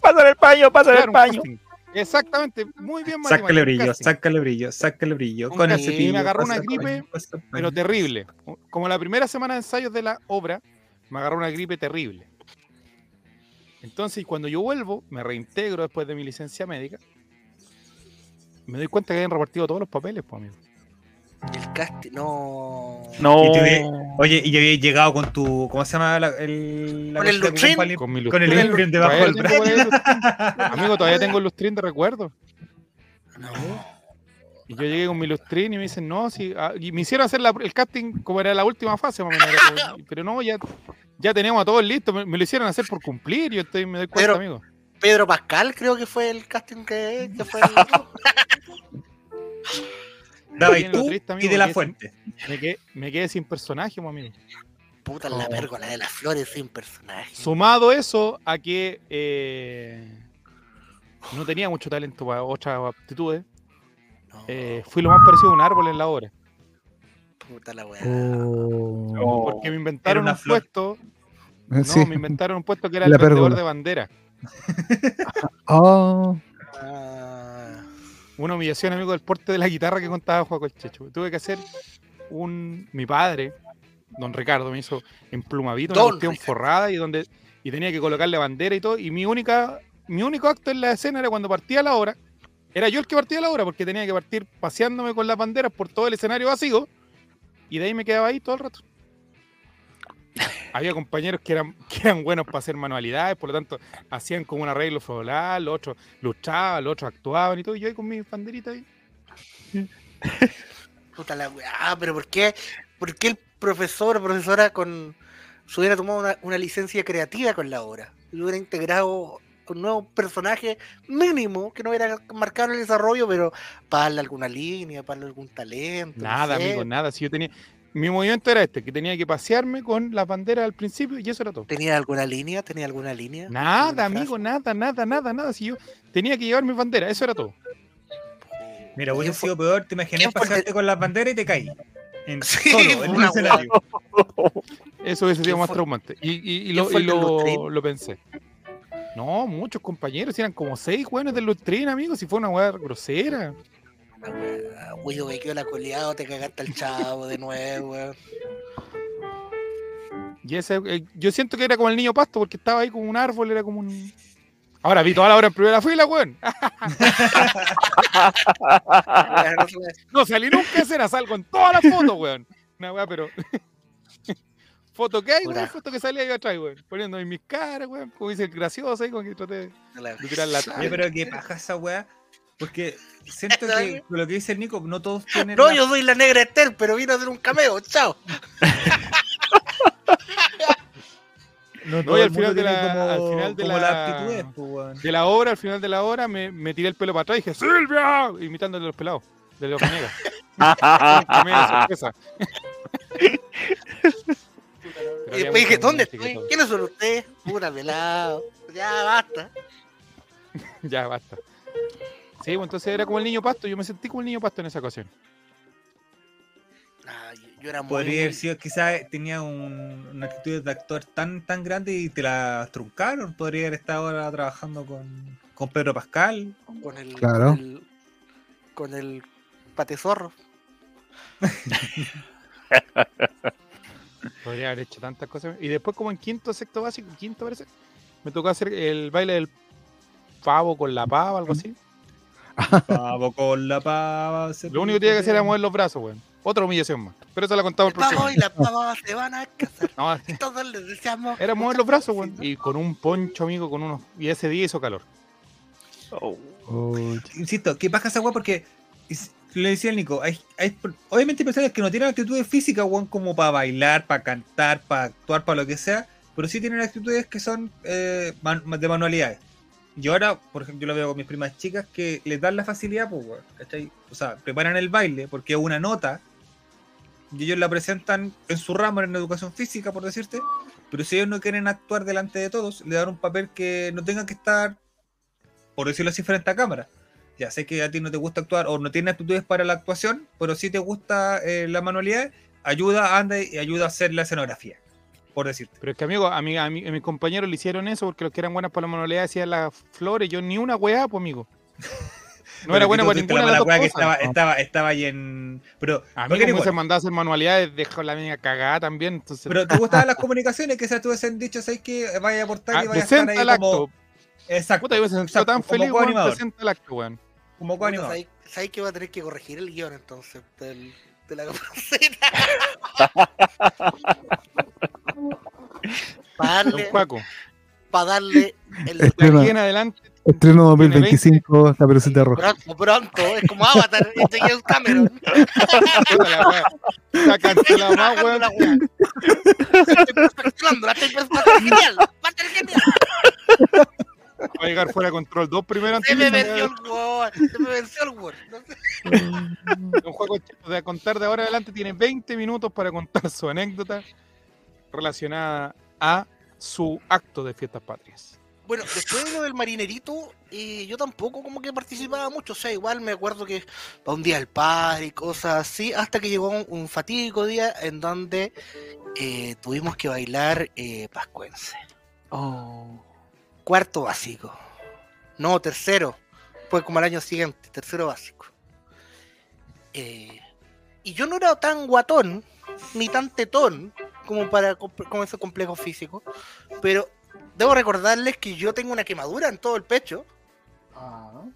[SPEAKER 4] Pásale el paño, pásale
[SPEAKER 2] claro,
[SPEAKER 4] el paño.
[SPEAKER 2] casting. Exactamente, muy bien
[SPEAKER 3] Sácale brillo, sácale brillo, sácale brillo.
[SPEAKER 2] Un
[SPEAKER 3] Con el cepillo.
[SPEAKER 2] Me agarró una gripe,
[SPEAKER 3] paño.
[SPEAKER 2] pero terrible. Como la primera semana de ensayos de la obra, me agarró una gripe terrible. Entonces, cuando yo vuelvo, me reintegro después de mi licencia médica, me doy cuenta que habían repartido todos los papeles, pues, amigo.
[SPEAKER 1] El casting, no.
[SPEAKER 4] No.
[SPEAKER 3] Y te Oye, y ya había llegado con tu. ¿Cómo se llama la, el, la
[SPEAKER 1] Con el lustrín.
[SPEAKER 2] Con, mi
[SPEAKER 3] Con el
[SPEAKER 2] lustrín.
[SPEAKER 3] lustrín debajo del
[SPEAKER 2] lustrín. Amigo, todavía tengo el lustrín de recuerdo.
[SPEAKER 1] no.
[SPEAKER 2] Y yo llegué con mi lustrín y me dicen, no, sí. ah, y me hicieron hacer la- el casting como era la última fase, más o menos, era como- pero no, ya, ya teníamos a todos listos. Me, me lo hicieron hacer por cumplir. Yo estoy, me doy cuenta, amigo.
[SPEAKER 1] Pedro Pascal creo que fue el casting que, que fue. el-
[SPEAKER 3] Daba y tú
[SPEAKER 2] triste,
[SPEAKER 3] y de la fuente.
[SPEAKER 2] Me quedé, me quedé sin personaje, mo, amigo.
[SPEAKER 1] Puta la pérgola de las flores sin personaje.
[SPEAKER 2] Sumado eso a que eh, no tenía mucho talento para otras aptitudes,
[SPEAKER 1] No,
[SPEAKER 2] eh, fui lo más parecido a un árbol en la obra.
[SPEAKER 1] puta la weá.
[SPEAKER 3] Oh.
[SPEAKER 2] Porque me inventaron
[SPEAKER 3] una
[SPEAKER 2] un
[SPEAKER 3] flor.
[SPEAKER 2] puesto,
[SPEAKER 5] Eh,
[SPEAKER 2] no,
[SPEAKER 5] sí.
[SPEAKER 2] me inventaron un puesto que era
[SPEAKER 5] La
[SPEAKER 2] el vendedor de bandera.
[SPEAKER 5] Oh,
[SPEAKER 1] Ah,
[SPEAKER 2] Una humillación, amigo, del porte de la guitarra que contaba Juaco el Checho. Tuve que hacer un. Mi padre, don Ricardo, me hizo emplumavito, una
[SPEAKER 1] Don
[SPEAKER 2] cuestión
[SPEAKER 1] Ricardo.
[SPEAKER 2] forrada y donde y tenía que colocarle bandera y todo. Y mi única, mi único acto en la escena era cuando partía la obra. Era yo el que partía la obra porque tenía que partir paseándome con las banderas por todo el escenario vacío. Y de ahí me quedaba ahí todo el rato. Había compañeros que eran, que eran buenos para hacer manualidades, por lo tanto, hacían como un arreglo floral, los otros luchaban, los otros actuaban y todo. Y yo ahí con mi banderita ahí.
[SPEAKER 1] puta la weá. Pero ¿por qué, ¿por qué el profesor o profesora con se hubiera tomado una, una licencia creativa con la obra? Y hubiera integrado un nuevo personaje mínimo que no hubiera marcado el desarrollo, pero para darle alguna línea, para darle algún talento. no
[SPEAKER 2] Nada,
[SPEAKER 1] sé.
[SPEAKER 2] amigo, nada. Si yo tenía. Mi movimiento era este, que tenía que pasearme con las banderas al principio y eso era todo.
[SPEAKER 1] ¿Tenía alguna línea? ¿Tenía alguna línea?
[SPEAKER 2] Nada,
[SPEAKER 1] ¿Alguna
[SPEAKER 2] amigo, nada, nada, nada, nada. Si yo tenía que llevar mis banderas, eso era todo.
[SPEAKER 3] Mira, hubiera
[SPEAKER 1] ¿Quién fue-
[SPEAKER 3] sido peor, te imaginé pasearte con las banderas y te caí. En,
[SPEAKER 1] Sí,
[SPEAKER 3] solo, en un
[SPEAKER 1] una
[SPEAKER 3] escenario.
[SPEAKER 2] Eso hubiese sido
[SPEAKER 1] ¿Quién
[SPEAKER 2] más traumante. Y, y- y lo, y lo, lo pensé. No, muchos compañeros, eran como seis jóvenes del Lustrín, amigo, si fue una weá grosera.
[SPEAKER 1] Guido me quedó la coleado, te cagaste al chavo de nuevo, weón.
[SPEAKER 2] Y ese, eh, yo siento que era como el niño pasto, porque estaba ahí como un árbol, era como un. Ahora vi toda la hora en primera fila, weón.
[SPEAKER 1] No
[SPEAKER 2] salí nunca escena, salgo en todas las fotos, weón. Una weá, pero. Foto que hay, weón, foto que salía ahí atrás, weón. Poniendo en mis caras, weón. Como dice el gracioso ahí, como que traté de de tirar la.
[SPEAKER 3] Oye, pero qué paja esa weá. Porque siento que con lo que dice el Nico, no todos tienen.
[SPEAKER 1] No,
[SPEAKER 3] la-
[SPEAKER 1] yo soy la negra Esther, pero vino a hacer un cameo, chao.
[SPEAKER 3] no
[SPEAKER 2] y al final de la-
[SPEAKER 3] como,
[SPEAKER 2] al final de la-
[SPEAKER 3] pues.
[SPEAKER 2] De la obra, al final de la obra, me, me tiré el pelo para atrás y dije, ¡Silvia! Imitándole a los pelados de los. Cameo, sorpresa.
[SPEAKER 1] Y después dije, ¿dónde estoy? ¿Quiénes son ustedes? Pura pelado. Ya basta.
[SPEAKER 2] Ya, basta. Sí, pues entonces era como el niño pasto. Yo me sentí como el niño pasto en esa ocasión.
[SPEAKER 1] Ah, yo, yo era muy.
[SPEAKER 3] Podría haber sido, quizás tenía un- una actitud de actor tan tan grande y te la truncaron. Podría haber estado ahora trabajando con, con Pedro Pascal.
[SPEAKER 1] con el.
[SPEAKER 5] Claro.
[SPEAKER 1] Con el, con el patezorro.
[SPEAKER 2] Podría haber hecho tantas cosas. Y después, como en quinto, sexto básico, quinto parece, me tocó hacer el baile del pavo con la pava, algo así.
[SPEAKER 3] Pavo con la pava.
[SPEAKER 2] Lo único que tenía que hacer era mover los brazos, weón. Otra humillación más. Pero eso la contamos
[SPEAKER 1] El
[SPEAKER 2] próximo.
[SPEAKER 1] pavo y la pava se van a casar.
[SPEAKER 2] No,
[SPEAKER 1] todos les deseamos.
[SPEAKER 2] era mover los brazos, weón. Y con un poncho, amigo, con unos. Y ese día hizo calor.
[SPEAKER 4] Oh.
[SPEAKER 3] Insisto, ¿qué pasa esa weá? Porque le decía el Nico, hay, hay- obviamente hay personas que no tienen actitudes físicas, weón, como para bailar, para cantar, para actuar, para lo que sea, pero sí tienen actitudes que son eh, man- de manualidades. Yo ahora, por ejemplo, yo lo veo con mis primas chicas que les dan la facilidad, pues, ¿cachai? O sea, preparan el baile porque es una nota y ellos la presentan en su ramo en educación física, por decirte, pero si ellos no quieren actuar delante de todos, le dan un papel que no tenga que estar, por decirlo así, frente a cámara. Ya sé que a ti no te gusta actuar o no tienes actitudes para la actuación, pero sí te gusta eh, la manualidad, ayuda, anda y ayuda a hacer la escenografía, por decirte.
[SPEAKER 2] Pero es que, amigo, a, mí, a, mí- a mis compañeros le hicieron eso porque los que eran buenas para la manualidad hacían las flores. Yo ni una weá, pues, amigo. No era buena para ninguna de las dos
[SPEAKER 3] que estaba, estaba, estaba ahí en. Pero,
[SPEAKER 2] A
[SPEAKER 3] no
[SPEAKER 2] mí como se mandaba a hacer manualidades, dejó la mía cagada también. Entonces,
[SPEAKER 3] pero te gustaban las comunicaciones, que se estuviesen dicho, ¿sabes que Vaya a aportar
[SPEAKER 2] ah,
[SPEAKER 3] y vaya a estar
[SPEAKER 2] presenta
[SPEAKER 3] ahí
[SPEAKER 2] el
[SPEAKER 3] como.
[SPEAKER 2] acto.
[SPEAKER 3] Exacto.
[SPEAKER 2] Puta, yo me tan
[SPEAKER 3] como
[SPEAKER 2] feliz,
[SPEAKER 3] coanimador.
[SPEAKER 2] weón, presenta el acto, weón.
[SPEAKER 3] Como coanimador.
[SPEAKER 1] ¿Sabes sabes que va a tener que corregir el guion entonces? del- de la caperucita. Para
[SPEAKER 2] Don
[SPEAKER 1] darle, pa' darle el
[SPEAKER 5] Estreno,
[SPEAKER 2] aquí en adelante,
[SPEAKER 5] estreno 2025, Caperucita Roja.
[SPEAKER 1] pronto, pronto, es como Avatar, este James Cameron.
[SPEAKER 2] la está cancelado más, weón.
[SPEAKER 1] La. Estoy perfeccionando, la estoy perfeccionando. Genial, va a ser genial.
[SPEAKER 2] Va a llegar fuera de control dos primero
[SPEAKER 1] Se
[SPEAKER 2] antes
[SPEAKER 1] me
[SPEAKER 2] de
[SPEAKER 1] venció el Word, se me venció el Word. No sé.
[SPEAKER 2] Don Juaco, de contar de ahora en adelante, tiene 20 minutos para contar su anécdota relacionada a su acto de fiestas patrias.
[SPEAKER 1] Bueno, después de lo del marinerito, eh, yo tampoco como que participaba mucho. O sea, igual me acuerdo que para un día del padre y cosas así, hasta que llegó un, un fatídico día en donde eh, tuvimos que bailar eh, pascuense.
[SPEAKER 4] Oh.
[SPEAKER 1] Cuarto básico. No, tercero. Fue como el año siguiente, tercero básico. Eh, y yo no era tan guatón, ni tan tetón, como para con ese complejo físico. Pero debo recordarles que yo tengo una quemadura en todo el pecho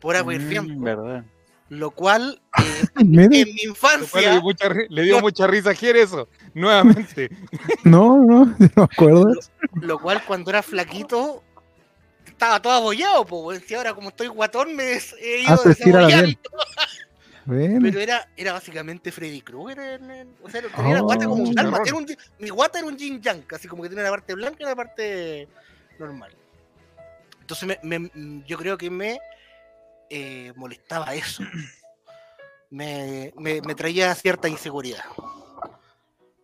[SPEAKER 1] por agua hirviendo.
[SPEAKER 4] Mm, verdad.
[SPEAKER 1] Lo cual, eh, en mi
[SPEAKER 2] cual le dio
[SPEAKER 1] infancia,
[SPEAKER 2] mucha, le dio mucha risa a Jer eso, nuevamente.
[SPEAKER 5] No, no, no me acuerdo.
[SPEAKER 1] lo cual cuando era flaquito, estaba todo abollado, pues. Y ahora como estoy guatón, me he
[SPEAKER 5] Ah,
[SPEAKER 1] ido
[SPEAKER 5] se Bueno,
[SPEAKER 1] Pero era, era básicamente Freddy Krueger. o sea, tenía la guata como un
[SPEAKER 5] Oh.
[SPEAKER 1] dálmata, era un Mi guata era un yin yang, así como que tenía la parte blanca y la parte normal. Entonces me- me- mm, yo creo que me eh, molestaba eso. Me, me- me traía cierta inseguridad.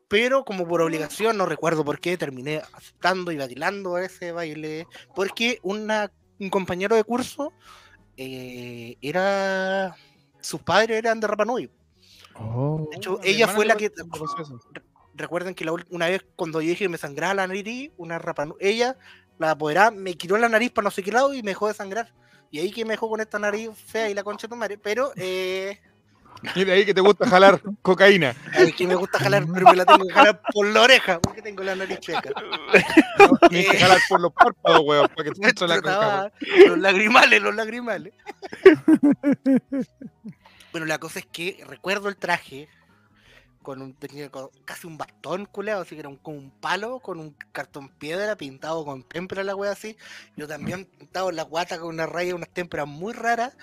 [SPEAKER 1] Pero como por obligación, no recuerdo por qué, terminé aceptando y bailando ese baile. Porque una, un compañero de curso eh, era. Sus padres eran de Rapa Nui.
[SPEAKER 5] oh,
[SPEAKER 1] De hecho, ella fue la que. Recuerden que la una vez cuando yo dije que me sangraba la nariz, una rapa, ella, la apoderada, me quitó la nariz para no sé qué lado y me dejó de sangrar. Y ahí que me dejó con esta nariz fea y la concha de tu madre. Pero eh,
[SPEAKER 2] Y de ahí que te gusta jalar cocaína.
[SPEAKER 1] ahí que me gusta jalar, pero me la tengo que jalar por la oreja, porque tengo la nariz chueca.
[SPEAKER 2] Tienes que jalar por los párpados, weón, para que te entre la coca.
[SPEAKER 1] los lagrimales, los lagrimales. bueno, la cosa es que recuerdo el traje con un tenía casi un bastón culeado, así que era un, como un palo con un cartón piedra pintado con témpera la wea así. Yo también pintado la guata con una raya, unas témperas muy raras.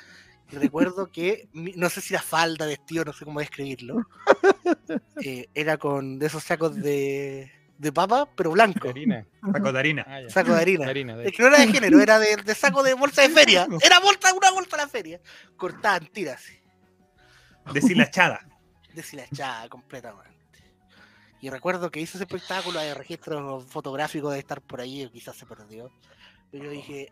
[SPEAKER 1] Y recuerdo que, no sé si era falda, vestido, no sé cómo describirlo. eh, era con de esos sacos de, de papa, pero blanco.
[SPEAKER 2] Harina.
[SPEAKER 3] Saco de harina.
[SPEAKER 2] Ah.
[SPEAKER 1] Saco de harina.
[SPEAKER 2] Harina, de-
[SPEAKER 1] Es que no era de género, era de, de saco de bolsa de feria. Era bolsa, una bolsa de la feria. Cortada en tiras,
[SPEAKER 3] Deshilachada.
[SPEAKER 1] deshilachada completamente. Y recuerdo que hice ese espectáculo de registro fotográfico de estar por ahí, o quizás se perdió. Pero yo dije,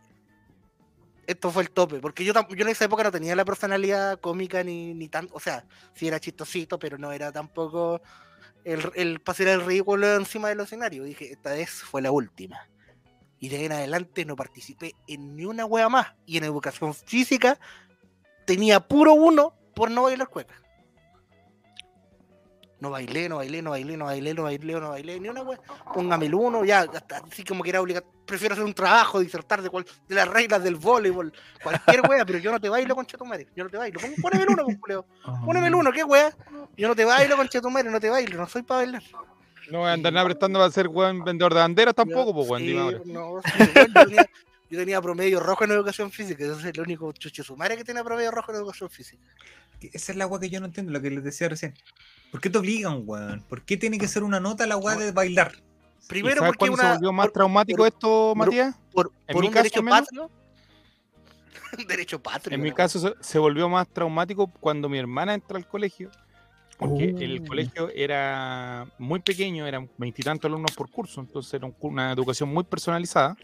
[SPEAKER 1] esto fue el tope, porque yo, yo en esa época no tenía la personalidad cómica ni, ni tan, o sea, sí era chistosito, pero no era tampoco el, el pasar el ridículo encima del escenario. Dije, esta vez fue la última. Y de ahí en adelante no participé en ni una wea más. Y en educación física tenía puro uno por no bailar cueca. No bailé, no bailé, no bailé, no bailé, no bailé, no bailé, ni una wea. Póngame el uno, ya, hasta así como que era obligatorio. Prefiero hacer un trabajo, disertar de, cual, de las reglas del voleibol, cualquier wea, pero yo no te bailo con madre. Yo no te bailo. Pon- Póneme el uno, pues, culeo. Póneme el uno, ¿qué wea? Yo no te bailo con madre, no te bailo, no soy para bailar.
[SPEAKER 2] No voy a andar nada prestando para ser weón vendedor de banderas tampoco, pues weón,
[SPEAKER 1] Sí, no, sí, weón, yo, tenía, yo tenía promedio rojo en educación física, ese es el único chucho su madre que tiene promedio rojo en educación física.
[SPEAKER 3] Esa es la agua que yo no entiendo, lo que les decía recién. ¿Por qué te obligan, weón? ¿Por qué tiene que ser una nota la weá de bailar?
[SPEAKER 2] ¿Y
[SPEAKER 1] Primero
[SPEAKER 2] sabes
[SPEAKER 1] porque
[SPEAKER 2] cuándo se
[SPEAKER 1] una,
[SPEAKER 2] volvió más
[SPEAKER 1] por,
[SPEAKER 2] traumático
[SPEAKER 1] por-
[SPEAKER 2] esto,
[SPEAKER 1] por-
[SPEAKER 2] Matías?
[SPEAKER 1] por,
[SPEAKER 2] en
[SPEAKER 1] por
[SPEAKER 2] mi
[SPEAKER 1] un
[SPEAKER 2] caso,
[SPEAKER 1] derecho patrio. Un derecho patrio.
[SPEAKER 2] En mi caso se, se volvió más traumático cuando mi hermana entró al colegio. Porque el
[SPEAKER 5] Oh.
[SPEAKER 2] colegio era muy pequeño, eran veintitantos alumnos por curso, entonces era una educación muy personalizada.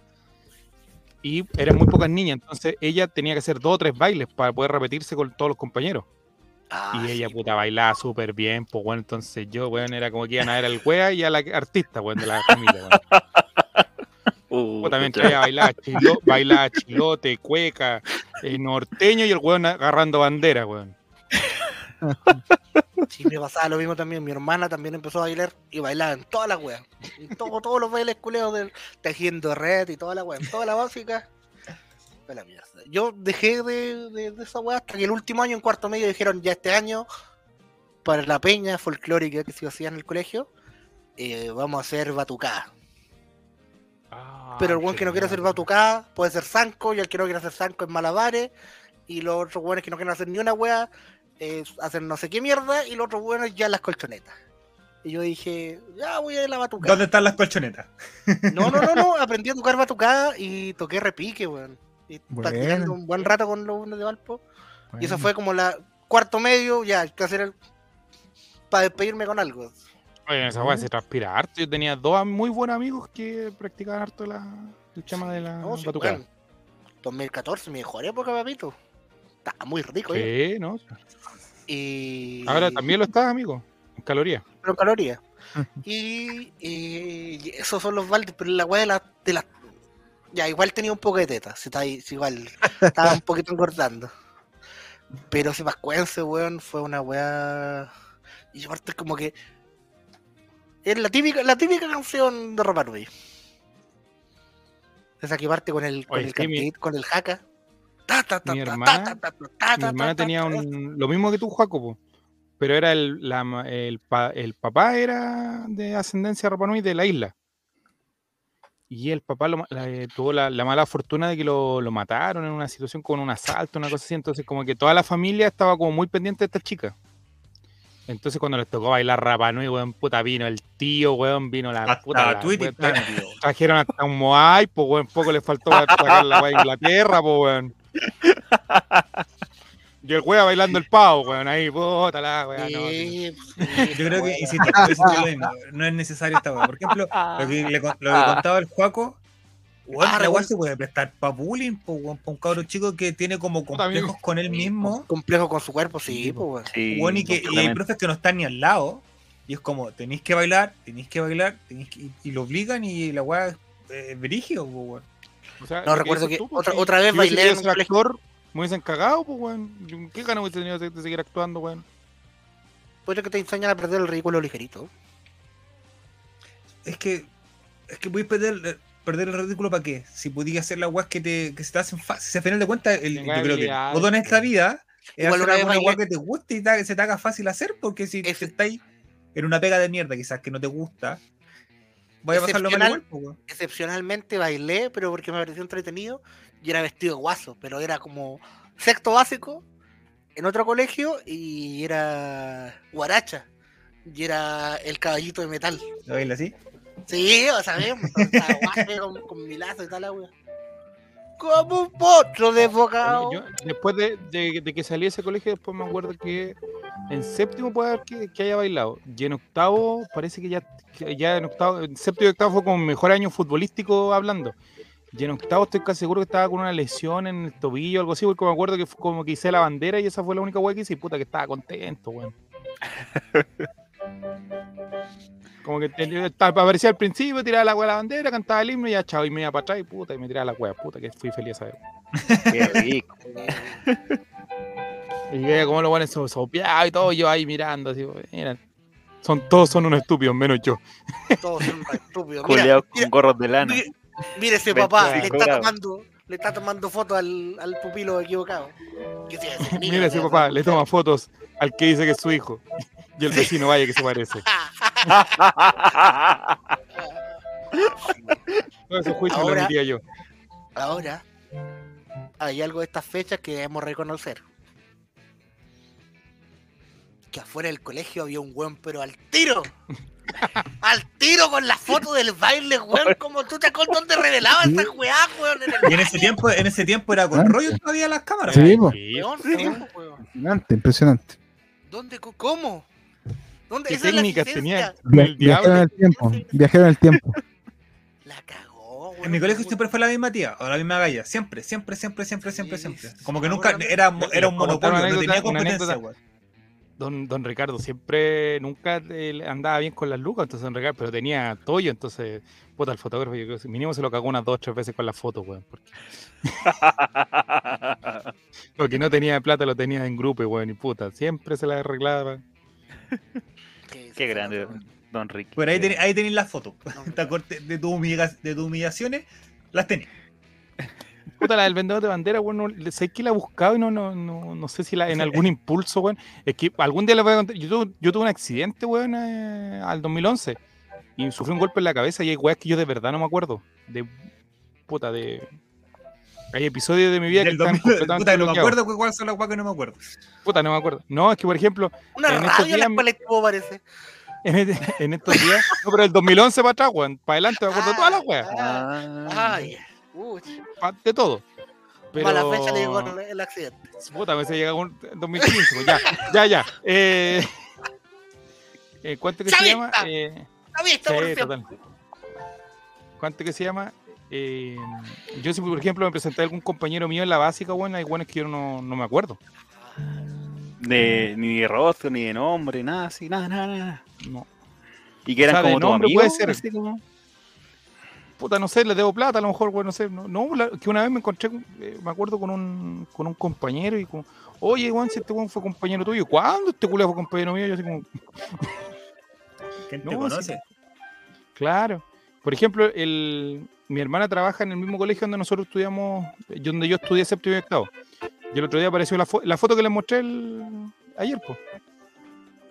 [SPEAKER 2] Y eran muy pocas niñas, entonces ella tenía que hacer dos o tres bailes para poder repetirse con todos los compañeros.
[SPEAKER 1] Ah,
[SPEAKER 2] y ella,
[SPEAKER 1] sí,
[SPEAKER 2] puta, bailaba súper bien, pues bueno, entonces yo, weón, era como que iban a ver al wea y a la artista, weón, de la familia, weón.
[SPEAKER 4] Uh, ya.
[SPEAKER 2] ella bailaba, chilo- bailaba chilote, cueca, eh, norteño y el weón agarrando bandera, weón.
[SPEAKER 1] sí, me pasaba lo mismo también. Mi hermana también empezó a bailar y bailaba en todas las weas. En todo, todos los bailes culeos del tejiendo red y toda la wea. En toda la básica. fue la mierda. Yo dejé de, de, de esa wea hasta que el último año, en cuarto medio, dijeron ya este año para la peña folclórica que se hacía en el colegio, eh, vamos a hacer batucada.
[SPEAKER 2] Ah,
[SPEAKER 1] Pero el buen que no quiere hacer batucada puede ser zanco, y el que no quiere hacer zanco es malabares, y los otros buenos que no quieren hacer ni una wea, eh, hacen no sé qué mierda, y los otros buenos ya las colchonetas. Y yo dije, ya voy a ir a la batucada.
[SPEAKER 3] ¿Dónde están las colchonetas?
[SPEAKER 1] No, no, no, no, aprendí a tocar batucada y toqué repique, weón. Y
[SPEAKER 5] Bueno.
[SPEAKER 1] practicando un buen rato con los buenos de Valpo. Y eso
[SPEAKER 5] Bueno.
[SPEAKER 1] fue como la cuarto medio, ya, hay que hacer el... para despedirme con algo.
[SPEAKER 2] Oye, en esa weá se transpira harto. Yo tenía dos muy buenos amigos que practicaban harto la, el tema de la
[SPEAKER 1] No, sí,
[SPEAKER 2] batucada.
[SPEAKER 1] weón. 2014, mi mejor época, papito. Estaba muy rico, ¿eh?
[SPEAKER 2] Sí, ¿no?
[SPEAKER 1] Y...
[SPEAKER 2] Ahora también lo está, amigo. En calorías.
[SPEAKER 1] pero en calorías. Y, y esos son los baldes, pero la weá de la, de la. Ya, igual tenía un poco de teta, si está ahí, si igual estaba un poquito engordando. Pero ese pascuense, weón, fue una weá. Y aparte como que. Es la típica, la típica canción de Nui. Esa que parte con el, con
[SPEAKER 2] Oye,
[SPEAKER 1] el
[SPEAKER 2] sí, mi-
[SPEAKER 1] con el jaca. Ta, ta, ta,
[SPEAKER 2] Mi hermana-
[SPEAKER 1] ta, ta, ta, ta,
[SPEAKER 2] Mi hermana
[SPEAKER 1] ta,
[SPEAKER 2] tenía un, lo mismo que tú, Jacopo. Pero era el, la el, pa- el papá era de ascendencia Rapanui de la isla. Y el papá lo ma- la- eh, tuvo la, la mala fortuna de que lo, lo mataron en una situación con un asalto, una cosa así. Entonces, como que toda la familia estaba como muy pendiente de esta chica. Entonces, cuando les tocó bailar Rapanui, weón, puta, vino el tío, weón, vino la puta.
[SPEAKER 3] Hasta
[SPEAKER 2] la-
[SPEAKER 3] Twitter
[SPEAKER 2] weón. Trajeron hasta un Moai, pues, weón, poco le faltó para sacar la de Inglaterra, pues, weón. Y el weá bailando el pavo, weón, ahí, puta la weá, no, sí.
[SPEAKER 3] Yo creo que, insisto, no es necesario esta weá. Por ejemplo, lo que, le, con- lo que contaba el Juaco, weón,
[SPEAKER 1] Ah,
[SPEAKER 3] la weá
[SPEAKER 1] recuerdo.
[SPEAKER 3] se puede prestar para bullying, po, weón, pa' un cabro chico que tiene como complejos con él mismo,
[SPEAKER 1] complejo con su cuerpo, sí, pues, weón.
[SPEAKER 4] Sí,
[SPEAKER 3] weón, y, que, y hay profes que no están ni al lado, y es como, tenéis que bailar, tenéis que bailar, tenéis que, y, y lo obligan, y la weá es eh, brígido, weón.
[SPEAKER 2] O sea,
[SPEAKER 1] No, recuerdo que
[SPEAKER 2] tú, pues,
[SPEAKER 1] otra- otra vez
[SPEAKER 2] si
[SPEAKER 1] bailé en un
[SPEAKER 2] actor, me hubiesen cagado, pues, weón. ¿Qué ganas hubiese tenido de, de seguir actuando, weón?
[SPEAKER 1] Puede que te enseñan a perder el ridículo ligerito.
[SPEAKER 3] Es que, es que voy a perder, eh, perder el ridículo para qué. Si podías hacer las weas que, te, que se te hacen fácil. Si al final de cuentas, el- yo creo que todo en esta vida es
[SPEAKER 1] Igual
[SPEAKER 3] hacer
[SPEAKER 1] una
[SPEAKER 3] wea que te guste y ta- se te haga fácil hacer, porque si
[SPEAKER 1] Ese-
[SPEAKER 3] te estáis en una pega de mierda, quizás que no te gusta, voy a pasarlo mal igual, po, weón.
[SPEAKER 1] Excepcionalmente bailé, pero porque me pareció entretenido y era vestido de guaso, pero era como sexto básico en otro colegio y era guaracha. Y era el caballito de metal.
[SPEAKER 3] ¿Lo baila así?
[SPEAKER 1] Sí, o estaba guaso con, con mi lazo y tal la wea. Como un potro desbocado.
[SPEAKER 2] Yo, después de, de- de que salí de ese colegio, después me acuerdo que en séptimo puede haber que, que haya bailado. Y en octavo, parece que ya, que ya en octavo, en séptimo y octavo fue como mi mejor año futbolístico hablando. Y en octavo estoy casi seguro que estaba con una lesión en el tobillo o algo así, porque me acuerdo que fue como que hice la bandera y esa fue la única weá que hice y puta que estaba contento, weón. Como que aparecía al principio, tiraba la weá a la bandera, cantaba el himno y ya chao, y me iba para atrás y puta, y me tiraba la weá, puta que fui feliz a ver.
[SPEAKER 4] Qué rico.
[SPEAKER 2] Y veía cómo lo ponen sopeado y todo, yo ahí mirando, así, mira, son, todos son unos estúpidos, menos yo.
[SPEAKER 1] Todos son re estúpidos.
[SPEAKER 4] Culeados con gorros de lana.
[SPEAKER 1] mire, mire ese papá, le
[SPEAKER 4] 25
[SPEAKER 1] está tomando, le está tomando fotos al, al pupilo equivocado.
[SPEAKER 2] Mira ese
[SPEAKER 1] ¿Qué
[SPEAKER 2] papá, le toma fotos al que dice que es su hijo. Y el vecino vaya que se parece. Juicio lo
[SPEAKER 1] Ahora-
[SPEAKER 2] emitía yo.
[SPEAKER 1] Ahora, hay algo de estas fechas que debemos reconocer. Que afuera del colegio había un weón, pero al tiro. al tiro con la foto del baile, weón. Como tú te acuerdas donde revelaba esa weá, weón. En el
[SPEAKER 3] Y en ese tiempo, en ese tiempo era con
[SPEAKER 5] Ah.
[SPEAKER 3] rollo todavía las cámaras.
[SPEAKER 5] Sí, po.
[SPEAKER 2] Sí,
[SPEAKER 1] weón,
[SPEAKER 2] sí.
[SPEAKER 1] sí, weón.
[SPEAKER 5] Impresionante, impresionante.
[SPEAKER 1] ¿Dónde? ¿Cómo? ¿Dónde?
[SPEAKER 2] ¿Qué técnicas tenía
[SPEAKER 5] viajero en el tiempo, viajero en el tiempo.
[SPEAKER 1] La cagó, weón.
[SPEAKER 3] En mi colegio siempre fue la misma tía, o la misma galla, siempre, siempre, siempre, siempre, siempre, siempre. Como que nunca era, era un monopolio, no tenía competencia, weón.
[SPEAKER 2] Don, don Ricardo siempre, nunca eh, andaba bien con las lucas, entonces don Ricardo, pero tenía toyo, entonces, puta, el fotógrafo, yo creo que mínimo se lo cagó unas dos o tres veces con la foto, weón. Porque, porque no tenía plata, lo tenía en grupo, weón, y puta, siempre se la arreglaba.
[SPEAKER 4] Qué grande. Don Ricky.
[SPEAKER 3] Pero ahí, teni- ahí tenéis las fotos.
[SPEAKER 1] No.
[SPEAKER 3] ¿Te acuerdas de, tu de tus humillaciones? Las tenéis.
[SPEAKER 2] Puta, la del vendedor de bandera, weón, no, sé que la he buscado y no, no, no, no sé si la, en algún impulso, weón. Es que algún día les voy a contar. Yo tuve, yo tuve un accidente, weón, eh, al 2011 y sufrí un golpe en la cabeza y hay weas que yo de verdad no me acuerdo. De puta, de. Hay episodios de mi vida que
[SPEAKER 3] Del
[SPEAKER 2] están
[SPEAKER 3] 2000,
[SPEAKER 2] completamente
[SPEAKER 3] puta, no me
[SPEAKER 2] bloqueados.
[SPEAKER 3] acuerdo cu- cuáles son las guas que no me acuerdo.
[SPEAKER 2] Puta, no me acuerdo. No, es que por ejemplo,
[SPEAKER 1] Una
[SPEAKER 2] En estos
[SPEAKER 1] radio en la
[SPEAKER 2] días-
[SPEAKER 1] cual estuvo, parece.
[SPEAKER 2] en, este- en estos días. No, pero el 2011 para atrás, weón. Para adelante me acuerdo de todas las weas.
[SPEAKER 1] Ah, ah, ya. Uy,
[SPEAKER 2] pa- De todo. Pero.
[SPEAKER 1] Mala fecha le llegó el, el accidente.
[SPEAKER 2] Puta, me se llega un 2015. pues, ya, ya, ya. Eh, eh, ¿Cuánto que se
[SPEAKER 1] Chavista.
[SPEAKER 2] llama? Eh,
[SPEAKER 1] ¿Ha visto, por
[SPEAKER 2] sí,
[SPEAKER 1] ejemplo?
[SPEAKER 2] total. ¿Cuánto que se llama? Eh, yo si por ejemplo me presenté a algún compañero mío en la básica, bueno, hay buenos que yo no, no me acuerdo.
[SPEAKER 4] De, ni de rostro, ni de nombre, nada así, nada, nada, nada.
[SPEAKER 2] No.
[SPEAKER 4] Y que eran
[SPEAKER 2] O sea,
[SPEAKER 4] como tu
[SPEAKER 2] nombre
[SPEAKER 4] amigo,
[SPEAKER 2] puede ser.
[SPEAKER 4] así como-
[SPEAKER 2] Puta, no sé, le debo plata, a lo mejor, bueno, no sé. No, no, la- que una vez me encontré, con- eh, me acuerdo con un, con un compañero y como, oye, Juan, si este Juan fue compañero tuyo, ¿cuándo este culo fue compañero mío? Yo así como,
[SPEAKER 3] ¿Quién te conoce?
[SPEAKER 2] Claro. Por ejemplo, el, mi hermana trabaja en el mismo colegio donde nosotros estudiamos, eh, donde yo estudié séptimo y octavo. Y el otro día apareció la, fo- la foto que les mostré el, ayer, pues.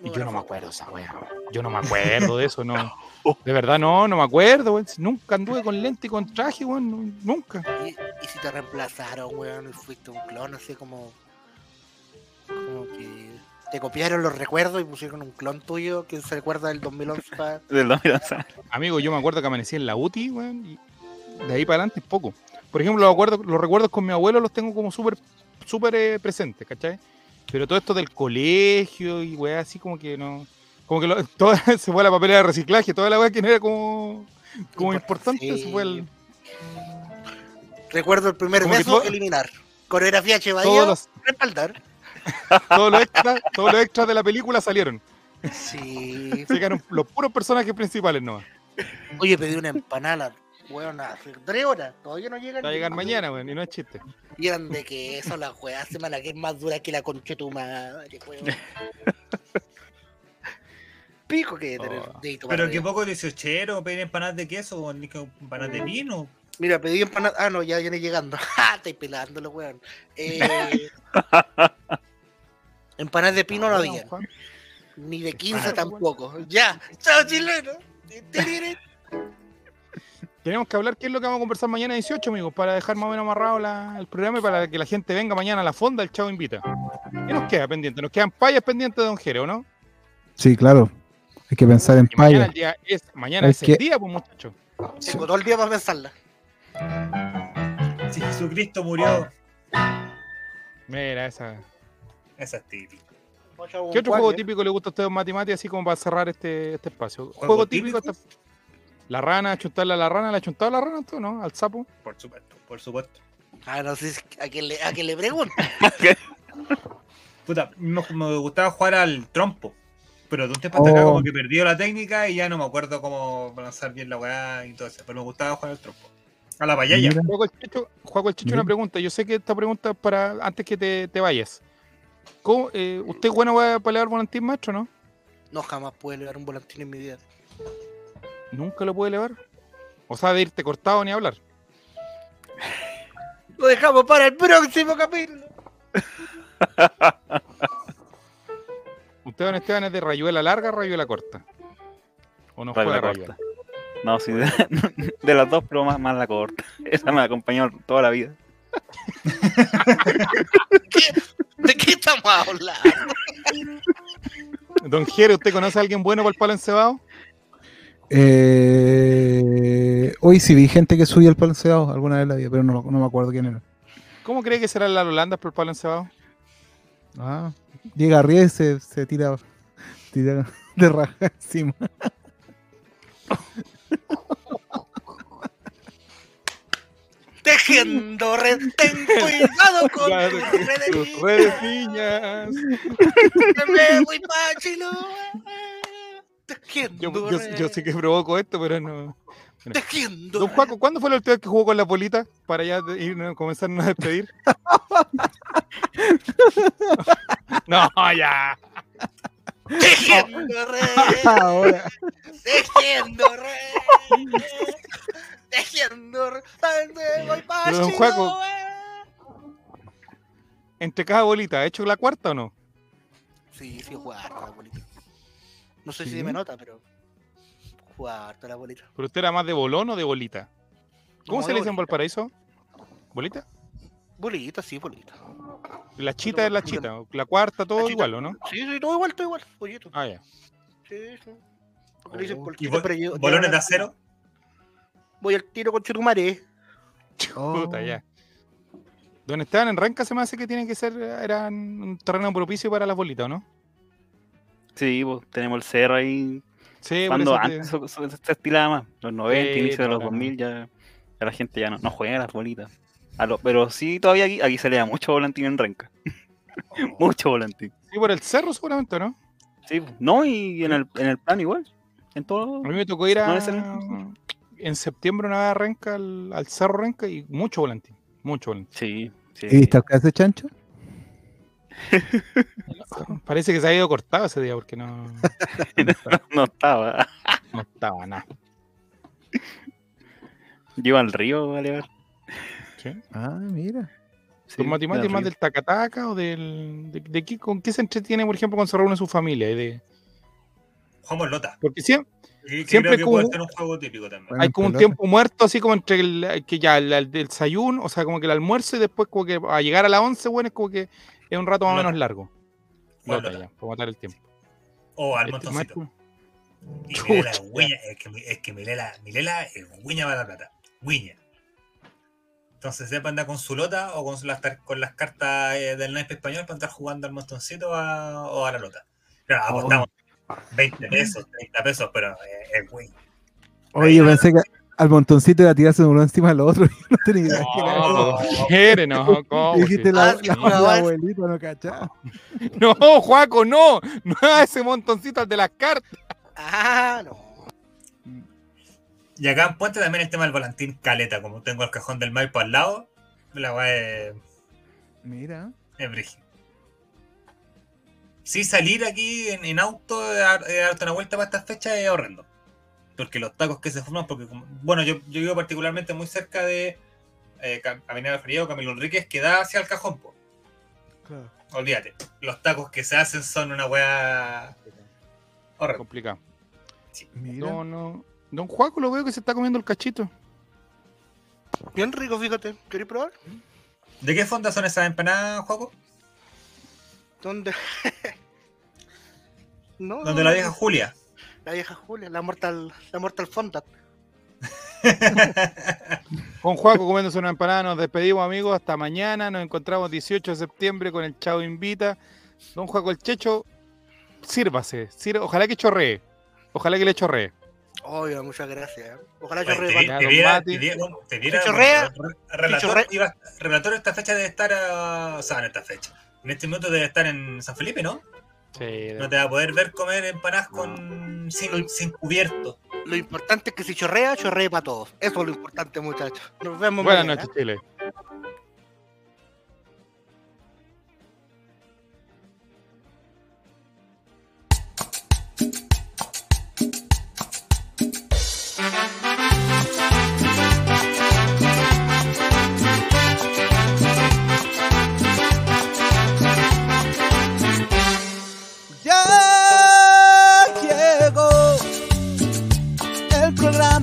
[SPEAKER 2] Y yo no me acuerdo esa wea. Yo no me acuerdo de eso, no. De verdad, no, no me acuerdo, weón. Nunca anduve con lente y con traje, weón. Nunca.
[SPEAKER 1] ¿Y, y si te reemplazaron, weón, y fuiste un clon, así como. Como que. Te copiaron los recuerdos y pusieron un clon tuyo que se recuerda del 2011 para.
[SPEAKER 4] Del 2011.
[SPEAKER 2] Amigo, yo me acuerdo que amanecí en la UTI, weón. Y de ahí para adelante poco. Por ejemplo, los, acuerdos- los recuerdos con mi abuelo los tengo como súper súper eh, presentes, ¿cachai? Pero todo esto del colegio y weá, así como que no. Como que lo- todo, se fue a la papelera de reciclaje, toda la weá que no era como, como importante,
[SPEAKER 1] Sí.
[SPEAKER 2] se fue al-
[SPEAKER 1] Recuerdo el primer
[SPEAKER 2] que
[SPEAKER 1] beso,
[SPEAKER 2] todo-
[SPEAKER 1] eliminar. Coreografía Che Bahía,
[SPEAKER 2] todos los,
[SPEAKER 1] respaldar.
[SPEAKER 2] todos los extras, todos los extras de la película salieron.
[SPEAKER 1] Sí.
[SPEAKER 2] Se quedaron los puros personajes principales nomás.
[SPEAKER 1] Oye, pedí una empanada, weón, hace tres horas. Todavía no llegan.
[SPEAKER 2] Va a llegar mañana, weón, y no es chiste.
[SPEAKER 1] Y eran de que eso, la weá semana que es más dura que la concha de tu madre, weón. Pico que tener
[SPEAKER 2] Oh.
[SPEAKER 1] dedito
[SPEAKER 3] Pero
[SPEAKER 1] para arriba.
[SPEAKER 3] poco dieciochero, pedir empanadas de queso o ni que empanadas de vino.
[SPEAKER 1] Mira, pedí empanada. Ah, no, ya viene llegando. ¡Ja! Estoy pelándolo, weón. Eh... empanadas de pino no había. Ni de 15
[SPEAKER 3] Empanada,
[SPEAKER 1] tampoco. Ya. Chao, chileno.
[SPEAKER 2] Tenemos que hablar qué es lo que vamos a conversar mañana 18, amigos, para dejar más o menos amarrado la- el programa y para que la gente venga mañana a la fonda, el chavo invita. ¿Qué nos queda pendiente? Nos quedan payas pendientes de Don Jere, ¿o no?
[SPEAKER 5] Sí, claro. Hay que pensar en
[SPEAKER 2] Y mañana, el día es, mañana
[SPEAKER 5] Hay
[SPEAKER 2] es el
[SPEAKER 5] que-
[SPEAKER 2] día, pues muchachos.
[SPEAKER 1] Tengo todo el día para pensarla.
[SPEAKER 3] Si Jesucristo murió,
[SPEAKER 2] Mira, esa.
[SPEAKER 3] Esa es típica.
[SPEAKER 2] ¿Qué otro juego típico le gusta a usted, Don Mati Mati, así como para cerrar este, este espacio? Juego,
[SPEAKER 3] ¿Juego
[SPEAKER 2] típico. La rana, chuntarle a la rana, ¿la ha chuntado a la rana tú, no? Al sapo.
[SPEAKER 3] Por supuesto, por supuesto.
[SPEAKER 1] Ah, no sé si- a quién le, a quién le pregunto.
[SPEAKER 3] Puta, me, me gustaba jugar al trompo. Pero de un tiempo hasta acá
[SPEAKER 5] Oh.
[SPEAKER 3] como que perdió la técnica y ya no me acuerdo cómo lanzar bien la weá y todo eso. Pero me gustaba jugar al trompo. A la payaya.
[SPEAKER 2] Juego el Chicho, Juego el Chicho, una pregunta. Yo sé que esta pregunta es para antes que te, te vayas. ¿Cómo, eh, ¿Usted bueno va a pelear volantín maestro, no?
[SPEAKER 1] No, jamás pude elevar un volantín en mi vida.
[SPEAKER 2] Nunca lo puede elevar. O sea, de irte cortado ni hablar.
[SPEAKER 1] Lo dejamos para el próximo capítulo.
[SPEAKER 2] Usted, don Esteban, es de rayuela larga, rayuela corta. ¿O no
[SPEAKER 4] Rayuela
[SPEAKER 2] juega rayuela?
[SPEAKER 4] corta. No, sí, de, de las dos, pero más, más la corta. Esa me acompañó toda la vida.
[SPEAKER 1] ¿De qué estamos hablando?
[SPEAKER 2] Don Jere, ¿usted conoce a alguien bueno para el palo encebado?
[SPEAKER 5] Eh, hoy sí vi gente que subía el palanceado alguna vez en la vida, pero no, no me acuerdo quién era.
[SPEAKER 2] ¿Cómo cree que será la Holanda por el palo encebado?
[SPEAKER 5] Ah, llega arriba y se, se tira, tira de raja encima.
[SPEAKER 1] Tejiendo red, ten cuidado con tus
[SPEAKER 2] Tus
[SPEAKER 1] redes.
[SPEAKER 2] redes niñas.
[SPEAKER 1] Me voy pa' Chilo. Tejiendo
[SPEAKER 2] Yo, yo, yo sé que provoco esto, pero no.
[SPEAKER 1] Tejiendo
[SPEAKER 2] Don Juaco, ¿cuándo fue la última vez que jugó con la polita? Para ya ir, comenzarnos a despedir. no, ya.
[SPEAKER 1] Tejiendo red.
[SPEAKER 5] Ahora,
[SPEAKER 1] Tejiendo red. Tejiendo, ¿dónde voy pa'
[SPEAKER 2] Pero, don
[SPEAKER 1] Chiloé?
[SPEAKER 2] Juaco. Entre cada bolita, ¿ha hecho la cuarta o no?
[SPEAKER 1] Sí, sí, cuarta la bolita. No sé
[SPEAKER 5] Sí.
[SPEAKER 1] si me nota, pero. Cuarta la bolita.
[SPEAKER 2] ¿Pero usted era más de bolón o de bolita? ¿Cómo
[SPEAKER 1] No,
[SPEAKER 2] se le dice en. Valparaíso? ¿Bolita?
[SPEAKER 1] Bolita, sí, bolita.
[SPEAKER 2] La chita es la chita, la cuarta todo igual, ¿o no?
[SPEAKER 1] Sí, sí, todo igual, todo igual. Pollito.
[SPEAKER 2] Ah, ya.
[SPEAKER 1] Sí, sí. Dicen
[SPEAKER 3] Oh.
[SPEAKER 1] polquita,
[SPEAKER 3] ¿Y
[SPEAKER 1] pero yo-
[SPEAKER 3] bo-
[SPEAKER 1] yo
[SPEAKER 3] bolones de acero?
[SPEAKER 1] Voy al tiro con Chetumare.
[SPEAKER 5] Oh.
[SPEAKER 2] Puta, ya. Don Esteban en Renca se me hace que tiene que ser, eran un terreno propicio para las bolitas, ¿o no?
[SPEAKER 4] Sí, pues, tenemos el cerro ahí.
[SPEAKER 2] Sí,
[SPEAKER 4] Cuando
[SPEAKER 2] te-
[SPEAKER 4] antes se estilaba más, los 90,
[SPEAKER 2] Sí,
[SPEAKER 4] inicio de los
[SPEAKER 2] toda la-
[SPEAKER 4] 2000, ya, ya la gente ya no, no juega a las bolitas. A lo- pero sí, todavía aquí, aquí se le da mucho volantín en Renca. mucho volantín.
[SPEAKER 2] Sí, por el cerro seguramente, ¿no?
[SPEAKER 4] Sí, no, y en el, en el plan igual. En todo.
[SPEAKER 2] A mí me tocó ir a,
[SPEAKER 4] No
[SPEAKER 2] en septiembre una vez a Renca, al, al cerro Renca, y mucho volantín, mucho volantín.
[SPEAKER 4] Sí, sí.
[SPEAKER 5] ¿Y viste alcance chancho?
[SPEAKER 2] Parece que se ha ido cortado ese día porque no,
[SPEAKER 4] no estaba.
[SPEAKER 2] no estaba nada.
[SPEAKER 4] Iba al río, vale.
[SPEAKER 2] ¿sí?
[SPEAKER 5] Ah, mira.
[SPEAKER 4] Sí,
[SPEAKER 2] ¿Los matemáticos más del tacataca o del. De, de qué, ¿Con qué se entretiene, por ejemplo, cuando se reúne su familia? Y de,
[SPEAKER 3] lota.
[SPEAKER 2] porque siempre
[SPEAKER 3] Y
[SPEAKER 2] Siempre
[SPEAKER 3] creo que
[SPEAKER 2] como-
[SPEAKER 3] puede ser un juego típico también.
[SPEAKER 5] Bueno,
[SPEAKER 2] hay como un tiempo muerto, así como entre el, que ya el, el desayuno, o sea, como que el almuerzo y después, como que a llegar a las 11, bueno, es como que es un rato más o menos largo.
[SPEAKER 3] Jugar
[SPEAKER 2] Lota
[SPEAKER 3] lota.
[SPEAKER 2] ya, para matar el tiempo.
[SPEAKER 3] O al
[SPEAKER 2] Este
[SPEAKER 3] montoncito. Y. Milela es guiña, es que, es que Milela, Milela es guiña para la plata. Guiña. Entonces sepa andar con su lota o con las, tar- con las cartas eh, del naipe español para andar jugando al montoncito a- o a la lota. Claro, apostamos 20 pesos, 30 pesos, pero eh, es guiña.
[SPEAKER 5] Oye, yo pensé que al montoncito iba a tirarse uno encima del otro. y no tenía idea.
[SPEAKER 2] No, quiere, no, ¿cómo?
[SPEAKER 5] Dijiste la,
[SPEAKER 1] Ah,
[SPEAKER 5] la- la no cachaba.
[SPEAKER 2] No, Juaco, no, no a ese montoncito al de las cartas.
[SPEAKER 1] Ah, no.
[SPEAKER 3] Y acá en Puente también el tema del volantín caleta, como tengo el cajón del Maipo al lado, la weá es,
[SPEAKER 5] Mira.
[SPEAKER 3] es brígido. Sí, salir aquí en, en auto, eh, dar- eh, darte una vuelta para estas fechas es horrendo. Porque los tacos que se forman, porque como- bueno, yo, yo vivo particularmente muy cerca de eh, Avenida del Frío, Camilo Enríquez, que da hacia el cajón, po.
[SPEAKER 5] Claro.
[SPEAKER 3] Olvídate. Los tacos que se hacen son una weá horrenda.
[SPEAKER 2] Complicado. No, no. Don Juaco lo veo que se está comiendo el cachito.
[SPEAKER 1] Bien rico, fíjate. ¿Queréis probar?
[SPEAKER 3] ¿De qué fonda son esas empanadas, Juaco?
[SPEAKER 1] ¿Dónde? no,
[SPEAKER 3] Donde la vieja Julia.
[SPEAKER 1] La vieja Julia, la Mortal, la Mortal Fonda.
[SPEAKER 2] Con Juaco comiéndose una empanada, nos despedimos amigos, hasta mañana, nos encontramos 18 de septiembre con el Chavo Invita. Don Juaco el Checho, sírvase, sir- ojalá que chorree, ojalá que le chorree.
[SPEAKER 1] Oiga, muchas gracias. ¿eh? Ojalá
[SPEAKER 3] Oye,
[SPEAKER 1] yo
[SPEAKER 3] te, te
[SPEAKER 2] Mati.
[SPEAKER 3] te
[SPEAKER 1] Chorrea.
[SPEAKER 3] re- relator,
[SPEAKER 1] Chorrea.
[SPEAKER 3] iba- relator esta fecha debe estar, ah, o sea, en esta fecha. En este minuto debe estar en San Felipe, ¿no?
[SPEAKER 2] Sí,
[SPEAKER 3] No te va a poder ver comer empanadas con sin, sin cubierto.
[SPEAKER 1] Lo importante es que si chorrea, chorree para todos. Eso es lo importante, muchachos. Nos vemos
[SPEAKER 2] Buenas
[SPEAKER 1] mañana.
[SPEAKER 2] noches, Chile.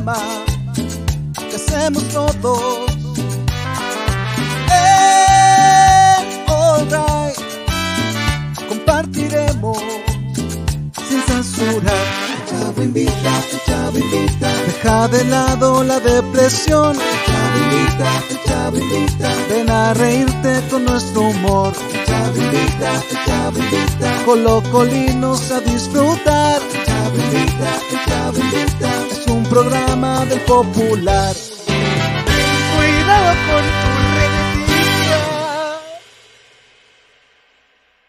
[SPEAKER 6] Que hacemos todos. En All Right compartiremos sin censura. El Chavo invita, el Chavo invita. Deja de lado la depresión. El Chavo invita, el Chavo invita. Ven a reírte con nuestro humor. El Chavo invita, Chavo invita. Colocolinos a disfrutar. El Chavo invita, el Chavo invita. Programa del popular.